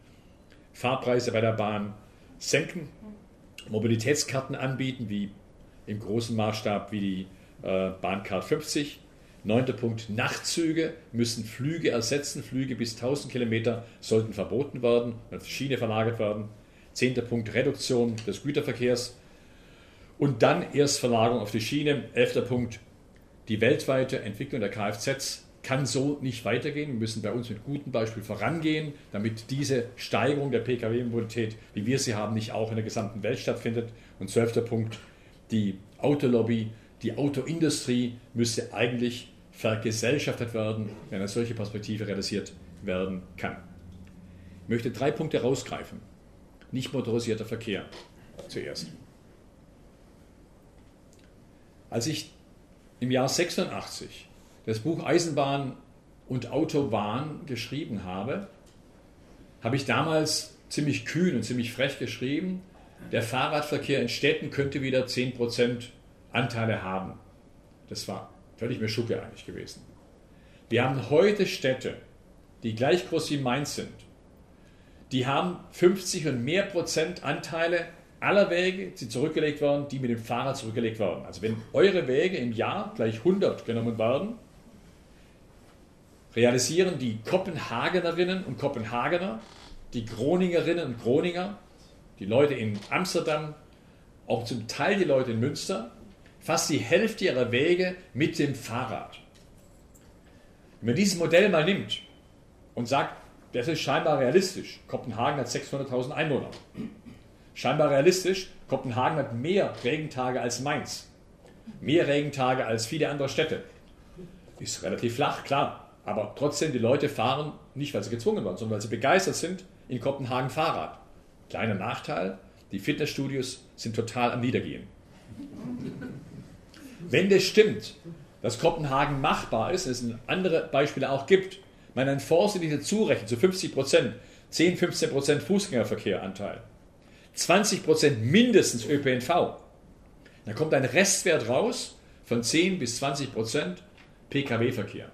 Fahrpreise bei der Bahn senken, Mobilitätskarten anbieten, wie im großen Maßstab wie die äh, Bahncard 50. Neunter Punkt, Nachtzüge müssen Flüge ersetzen. Flüge bis 1000 Kilometer sollten verboten werden, Schiene verlagert werden. Zehnter Punkt, Reduktion des Güterverkehrs. Und dann erst Verlagerung auf die Schiene. Elfter Punkt, die weltweite Entwicklung der Kfz kann so nicht weitergehen. Wir müssen bei uns mit gutem Beispiel vorangehen, damit diese Steigerung der Pkw-Mobilität, wie wir sie haben, nicht auch in der gesamten Welt stattfindet. Und zwölfter Punkt, die Autolobby, die Autoindustrie müsste eigentlich vergesellschaftet werden, wenn eine solche Perspektive realisiert werden kann. Ich möchte drei Punkte rausgreifen. Nicht motorisierter Verkehr zuerst. Als ich im Jahr 86 das Buch Eisenbahn und Autobahn geschrieben habe, habe ich damals ziemlich kühn und ziemlich frech geschrieben, der Fahrradverkehr in Städten könnte wieder 10% Anteile haben. Das war völlig mir Schucke eigentlich gewesen. Wir haben heute Städte, die gleich groß wie Mainz sind. Die haben 50 und mehr Prozent Anteile aller Wege, die zurückgelegt werden, die mit dem Fahrrad zurückgelegt werden. Also wenn eure Wege im Jahr gleich 100 genommen werden, realisieren die Kopenhagenerinnen und Kopenhagener, die Groningerinnen und Groninger, die Leute in Amsterdam, auch zum Teil die Leute in Münster, fast die Hälfte ihrer Wege mit dem Fahrrad. Wenn man dieses Modell mal nimmt und sagt, das ist scheinbar realistisch, Kopenhagen hat 600.000 Einwohner, scheinbar realistisch, Kopenhagen hat mehr Regentage als Mainz, mehr Regentage als viele andere Städte, ist relativ flach, klar, aber trotzdem, die Leute fahren nicht, weil sie gezwungen waren, sondern weil sie begeistert sind, in Kopenhagen Fahrrad. Kleiner Nachteil, Die Fitnessstudios sind total am Niedergehen. Wenn das stimmt, dass Kopenhagen machbar ist, es andere Beispiele auch gibt, man einen vorsichtig zurechnet, zu 50 Prozent, 10, 15 Prozent Fußgängerverkehranteil, 20 Prozent mindestens ÖPNV, dann kommt ein Restwert raus von 10 bis 20 Prozent Pkw-Verkehr.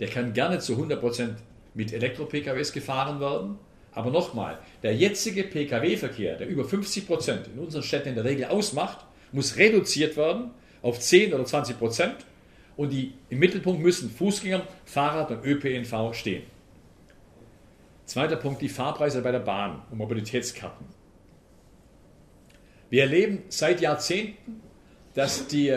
Der kann gerne zu 100 Prozent mit Elektro-PKWs gefahren werden. Aber nochmal, der jetzige Pkw-Verkehr, der über 50 Prozent in unseren Städten in der Regel ausmacht, muss reduziert werden auf 10 oder 20 Prozent. Und die, im Mittelpunkt müssen Fußgänger, Fahrrad und ÖPNV stehen. Zweiter Punkt, die Fahrpreise bei der Bahn und Mobilitätskarten. Wir erleben seit Jahrzehnten, dass die,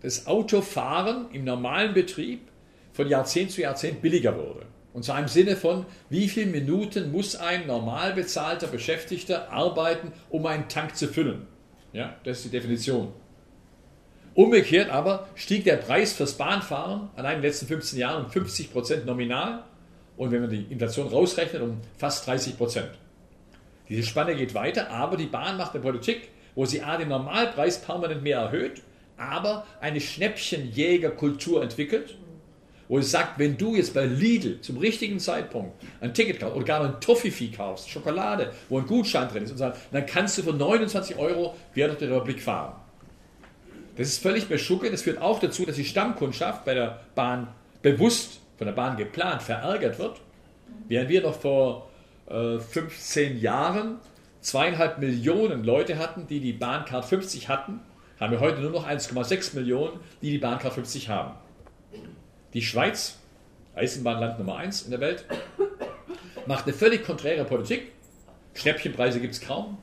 das Autofahren im normalen Betrieb von Jahrzehnt zu Jahrzehnt billiger wurde. Und zwar im Sinne von, wie viele Minuten muss ein normal bezahlter Beschäftigter arbeiten, um einen Tank zu füllen. Ja, das ist die Definition. Umgekehrt aber stieg der Preis fürs Bahnfahren allein in den letzten 15 Jahren um 50 Prozent nominal und wenn man die Inflation rausrechnet, um fast 30 Prozent. Diese Spanne geht weiter, aber die Bahn macht eine Politik, wo sie A den Normalpreis permanent mehr erhöht, aber eine Schnäppchenjägerkultur entwickelt wo es sagt, wenn du jetzt bei Lidl zum richtigen Zeitpunkt ein Ticket kaufst oder gar ein Toffifee kaufst, Schokolade, wo ein Gutschein drin ist, und sagst, dann kannst du für 29 Euro quer durch die Republik fahren. Das ist völlig beschucke. Das führt auch dazu, dass die Stammkundschaft bei der Bahn bewusst, von der Bahn geplant, verärgert wird. Während wir noch vor äh, 15 Jahren zweieinhalb Millionen Leute hatten, die die Bahncard 50 hatten, haben wir heute nur noch 1,6 Millionen, die die Bahncard 50 haben. Die Schweiz, Eisenbahnland Nummer 1 in der Welt, macht eine völlig konträre Politik. Schnäppchenpreise gibt es kaum.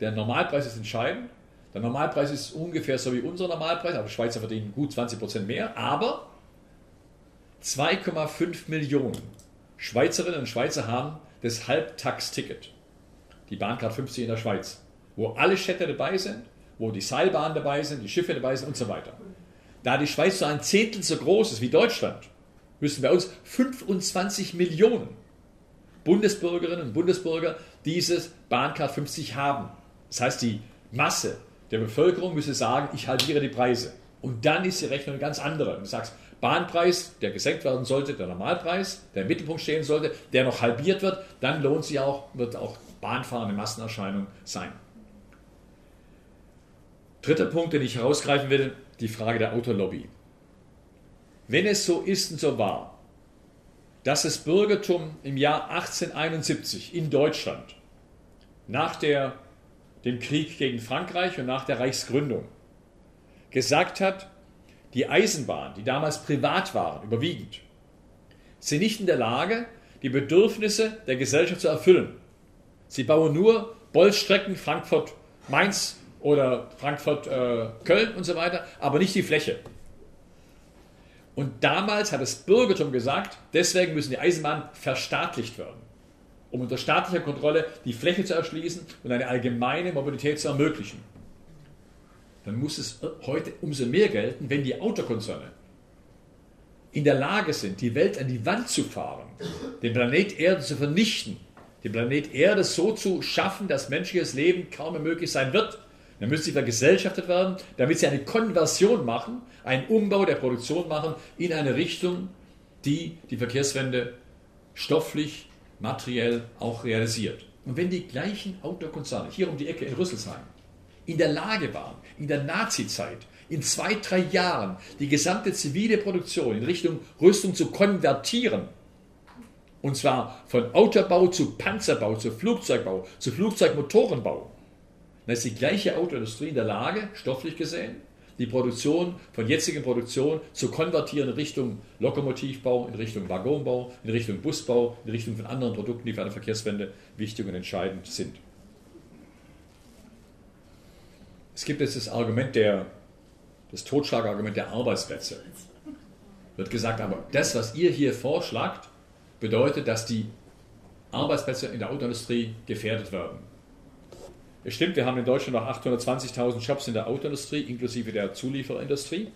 Der Normalpreis ist entscheidend. Der Normalpreis ist ungefähr so wie unser Normalpreis, aber Schweizer verdienen gut 20% mehr. Aber 2,5 Millionen Schweizerinnen und Schweizer haben das Halbtax-Ticket. Die Bahncard 50 in der Schweiz, wo alle Städte dabei sind, wo die Seilbahnen dabei sind, die Schiffe dabei sind und so weiter. Da die Schweiz so ein Zehntel so groß ist wie Deutschland, müssen bei uns 25 Millionen Bundesbürgerinnen und Bundesbürger dieses Bahncard 50 haben. Das heißt, die Masse der Bevölkerung müsse sagen, ich halbiere die Preise. Und dann ist die Rechnung ganz andere. Du sagst, Bahnpreis, der gesenkt werden sollte, der Normalpreis, der im Mittelpunkt stehen sollte, der noch halbiert wird, dann lohnt sich auch, wird auch Bahnfahren eine Massenerscheinung sein. Dritter Punkt, den ich herausgreifen will, die Frage der Autolobby. Wenn es so ist und so war, dass das Bürgertum im Jahr 1871 in Deutschland nach der, dem Krieg gegen Frankreich und nach der Reichsgründung gesagt hat, die Eisenbahn, die damals privat waren, überwiegend, sind nicht in der Lage, die Bedürfnisse der Gesellschaft zu erfüllen. Sie bauen nur Bolzstrecken Frankfurt-Mainz oder Frankfurt-Köln äh, und so weiter, aber nicht die Fläche. Und damals hat das Bürgertum gesagt, deswegen müssen die Eisenbahnen verstaatlicht werden, um unter staatlicher Kontrolle die Fläche zu erschließen und eine allgemeine Mobilität zu ermöglichen. Dann muss es heute umso mehr gelten, wenn die Autokonzerne in der Lage sind, die Welt an die Wand zu fahren, den Planet Erde zu vernichten, den Planet Erde so zu schaffen, dass menschliches Leben kaum mehr möglich sein wird, dann müssen sie vergesellschaftet werden, damit sie eine Konversion machen, einen Umbau der Produktion machen in eine Richtung, die die Verkehrswende stofflich, materiell auch realisiert. Und wenn die gleichen Autokonzerne hier um die Ecke in Rüsselsheim in der Lage waren, in der Nazizeit, in zwei, drei Jahren die gesamte zivile Produktion in Richtung Rüstung zu konvertieren, und zwar von Autobau zu Panzerbau, zu Flugzeugbau, zu Flugzeugmotorenbau, dann ist die gleiche Autoindustrie in der Lage, stofflich gesehen, die Produktion von jetzigen Produktion zu konvertieren in Richtung Lokomotivbau, in Richtung Waggonbau, in Richtung Busbau, in Richtung von anderen Produkten, die für eine Verkehrswende wichtig und entscheidend sind. Es gibt jetzt das Argument der, das Totschlagargument der Arbeitsplätze. Wird gesagt, aber das, was ihr hier vorschlagt, bedeutet, dass die Arbeitsplätze in der Autoindustrie gefährdet werden. Es stimmt, wir haben in Deutschland noch 820.000 Jobs in der Autoindustrie, inklusive der Zulieferindustrie.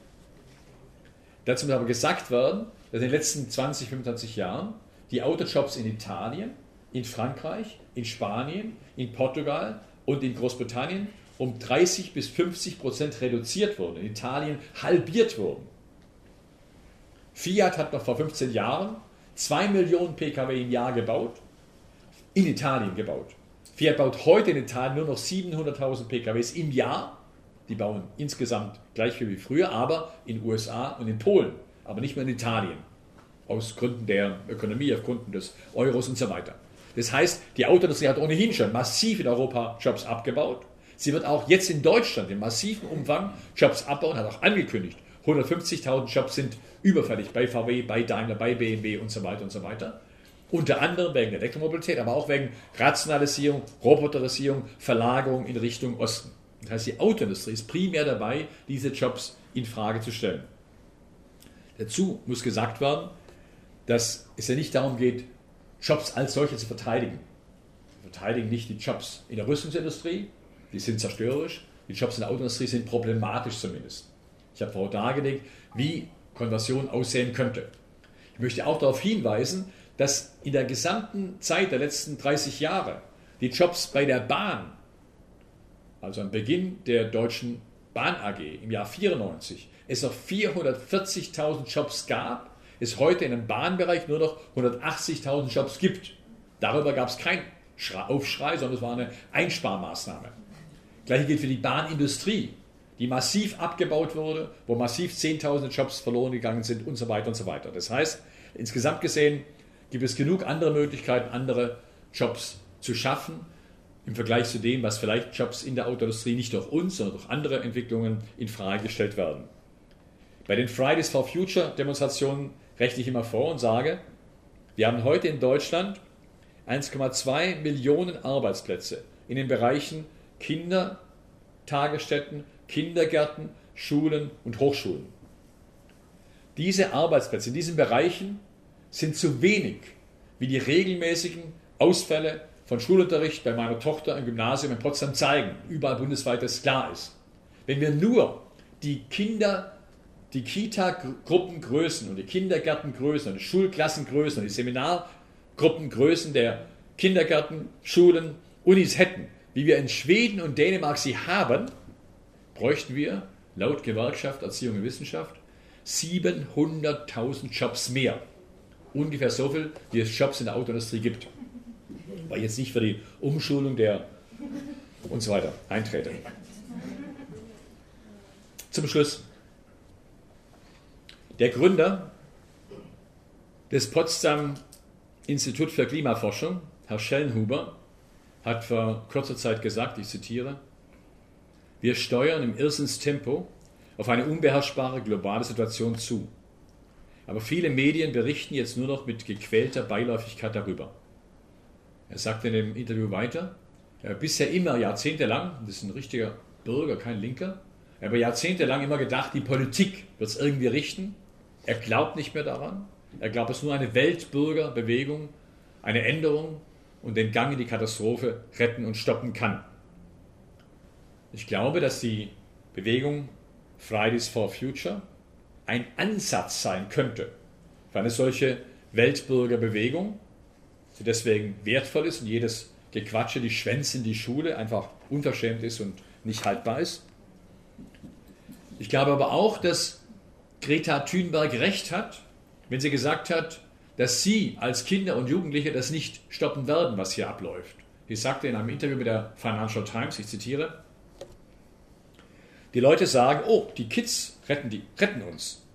Dazu muss aber gesagt werden, dass in den letzten 20, 25 Jahren die Autojobs in Italien in Frankreich, in Spanien, in Portugal und in Großbritannien um 30 bis 50 Prozent reduziert wurden, in Italien halbiert wurden. Fiat hat noch vor 15 Jahren 2 Millionen Pkw im Jahr gebaut, in Italien gebaut. Fiat baut heute in Italien nur noch 700.000 PKWs im Jahr. Die bauen insgesamt gleich viel wie früher, aber in USA und in Polen, aber nicht mehr in Italien. Aus Gründen der Ökonomie, auf Gründen des Euros und so weiter. Das heißt, die Autoindustrie hat ohnehin schon massiv in Europa Jobs abgebaut. Sie wird auch jetzt in Deutschland in massivem Umfang Jobs abbauen, hat auch angekündigt. 150.000 Jobs sind überfällig bei VW, bei Daimler, bei BMW und so weiter und so weiter. Unter anderem wegen der Elektromobilität, aber auch wegen Rationalisierung, Roboterisierung, Verlagerung in Richtung Osten. Das heißt, die Autoindustrie ist primär dabei, diese Jobs in Frage zu stellen. Dazu muss gesagt werden, dass es ja nicht darum geht, Jobs als solche zu verteidigen. Wir verteidigen nicht die Jobs in der Rüstungsindustrie, die sind zerstörerisch. Die Jobs in der Autoindustrie sind problematisch zumindest. Ich habe vorher dargelegt, wie Konversion aussehen könnte. Ich möchte auch darauf hinweisen, dass in der gesamten Zeit der letzten 30 Jahre die Jobs bei der Bahn, also am Beginn der deutschen Bahn AG im Jahr 94, es noch 440.000 Jobs gab, es heute in dem Bahnbereich nur noch 180.000 Jobs gibt. Darüber gab es keinen Aufschrei, sondern es war eine Einsparmaßnahme. Gleiche gilt für die Bahnindustrie, die massiv abgebaut wurde, wo massiv Zehntausende Jobs verloren gegangen sind und so weiter und so weiter. Das heißt, insgesamt gesehen gibt es genug andere Möglichkeiten, andere Jobs zu schaffen, im Vergleich zu dem, was vielleicht Jobs in der Autoindustrie nicht durch uns, sondern durch andere Entwicklungen in Frage gestellt werden. Bei den Fridays for Future Demonstrationen rechne ich immer vor und sage, wir haben heute in Deutschland 1,2 Millionen Arbeitsplätze in den Bereichen Kindertagesstätten, Kindergärten, Schulen und Hochschulen. Diese Arbeitsplätze in diesen Bereichen sind zu wenig, wie die regelmäßigen Ausfälle von Schulunterricht bei meiner Tochter im Gymnasium in Potsdam zeigen, überall bundesweit das klar ist. Wenn wir nur die Kinder, die Kita-Gruppengrößen und die Kindergärtengrößen und die Schulklassengrößen und die Seminargruppengrößen der Kindergärten, Schulen, Unis hätten, wie wir in Schweden und Dänemark sie haben, bräuchten wir laut Gewerkschaft Erziehung und Wissenschaft 700.000 Jobs mehr. Ungefähr so viel, wie es Jobs in der Autoindustrie gibt. Weil jetzt nicht für die Umschulung der und so weiter eintrete. Zum Schluss. Der Gründer des Potsdam Institut für Klimaforschung, Herr Schellenhuber, hat vor kurzer Zeit gesagt, ich zitiere, wir steuern im Irrsinnstempo auf eine unbeherrschbare globale Situation zu. Aber viele Medien berichten jetzt nur noch mit gequälter Beiläufigkeit darüber. Er sagte in dem Interview weiter, er bisher immer jahrzehntelang, das ist ein richtiger Bürger, kein Linker, er hat jahrzehntelang immer gedacht, die Politik wird es irgendwie richten. Er glaubt nicht mehr daran. Er glaubt, es ist nur eine Weltbürgerbewegung, eine Änderung und den Gang in die Katastrophe retten und stoppen kann. Ich glaube, dass die Bewegung Fridays for Future ein Ansatz sein könnte für eine solche Weltbürgerbewegung, die deswegen wertvoll ist und jedes Gequatsche, die Schwänze in die Schule einfach unverschämt ist und nicht haltbar ist. Ich glaube aber auch, dass Greta Thunberg recht hat, wenn sie gesagt hat, dass sie als Kinder und Jugendliche das nicht stoppen werden, was hier abläuft. Sie sagte in einem Interview mit der Financial Times, ich zitiere, die Leute sagen, oh, die Kids retten, die, retten uns.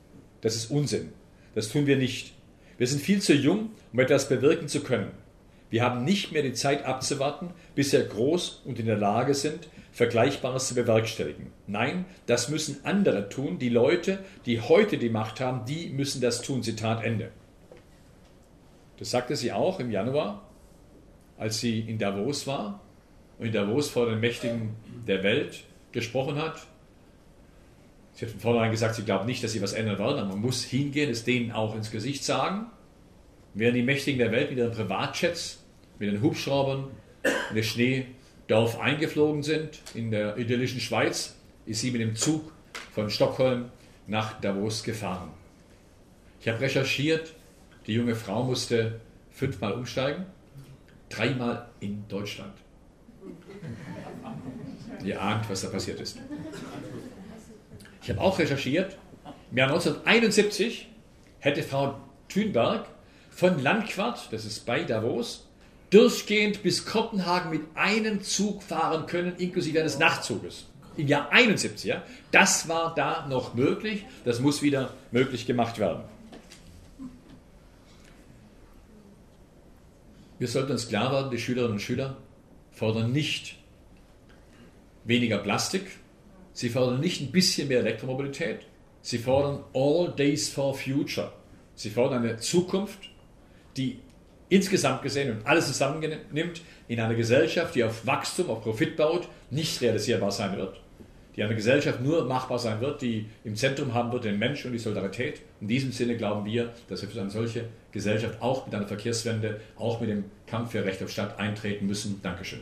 Das ist Unsinn. Das tun wir nicht. Wir sind viel zu jung, um etwas bewirken zu können. Wir haben nicht mehr die Zeit abzuwarten, bis wir groß und in der Lage sind, Vergleichbares zu bewerkstelligen. Nein, das müssen andere tun. Die Leute, die heute die Macht haben, die müssen das tun. Zitat Ende. Das sagte sie auch im Januar, als sie in Davos war und in Davos vor den Mächtigen der Welt gesprochen hat. Sie hat von vornherein gesagt, sie glaubt nicht, dass sie was ändern werden, aber man muss hingehen, es denen auch ins Gesicht sagen. Während die Mächtigen der Welt mit ihren Privatjets, mit den Hubschraubern in das Schneedorf eingeflogen sind, in der idyllischen Schweiz, ist sie mit dem Zug von Stockholm nach Davos gefahren. Ich habe recherchiert, die junge Frau musste fünfmal umsteigen, Dreimal in Deutschland. Ihr ahnt, was da passiert ist. Ich habe auch recherchiert. Im Jahr 1971 hätte Frau Thünberg von Landquart, das ist bei Davos, durchgehend bis Kopenhagen mit einem Zug fahren können, inklusive eines Nachtzuges. Im Jahr 71, ja, das war da noch möglich, das muss wieder möglich gemacht werden. Wir sollten uns klar werden, die Schülerinnen und Schüler fordern nicht weniger Plastik, sie fordern nicht ein bisschen mehr Elektromobilität, sie fordern All Days for Future. Sie fordern eine Zukunft, die insgesamt gesehen und alles zusammennimmt in einer Gesellschaft, die auf Wachstum, auf Profit baut, nicht realisierbar sein wird. Die eine Gesellschaft nur machbar sein wird, die im Zentrum haben wird den Mensch und die Solidarität. In diesem Sinne glauben wir, dass wir für eine solche Gesellschaft auch mit einer Verkehrswende, auch mit dem Kampf für Recht auf Stadt eintreten müssen. Dankeschön.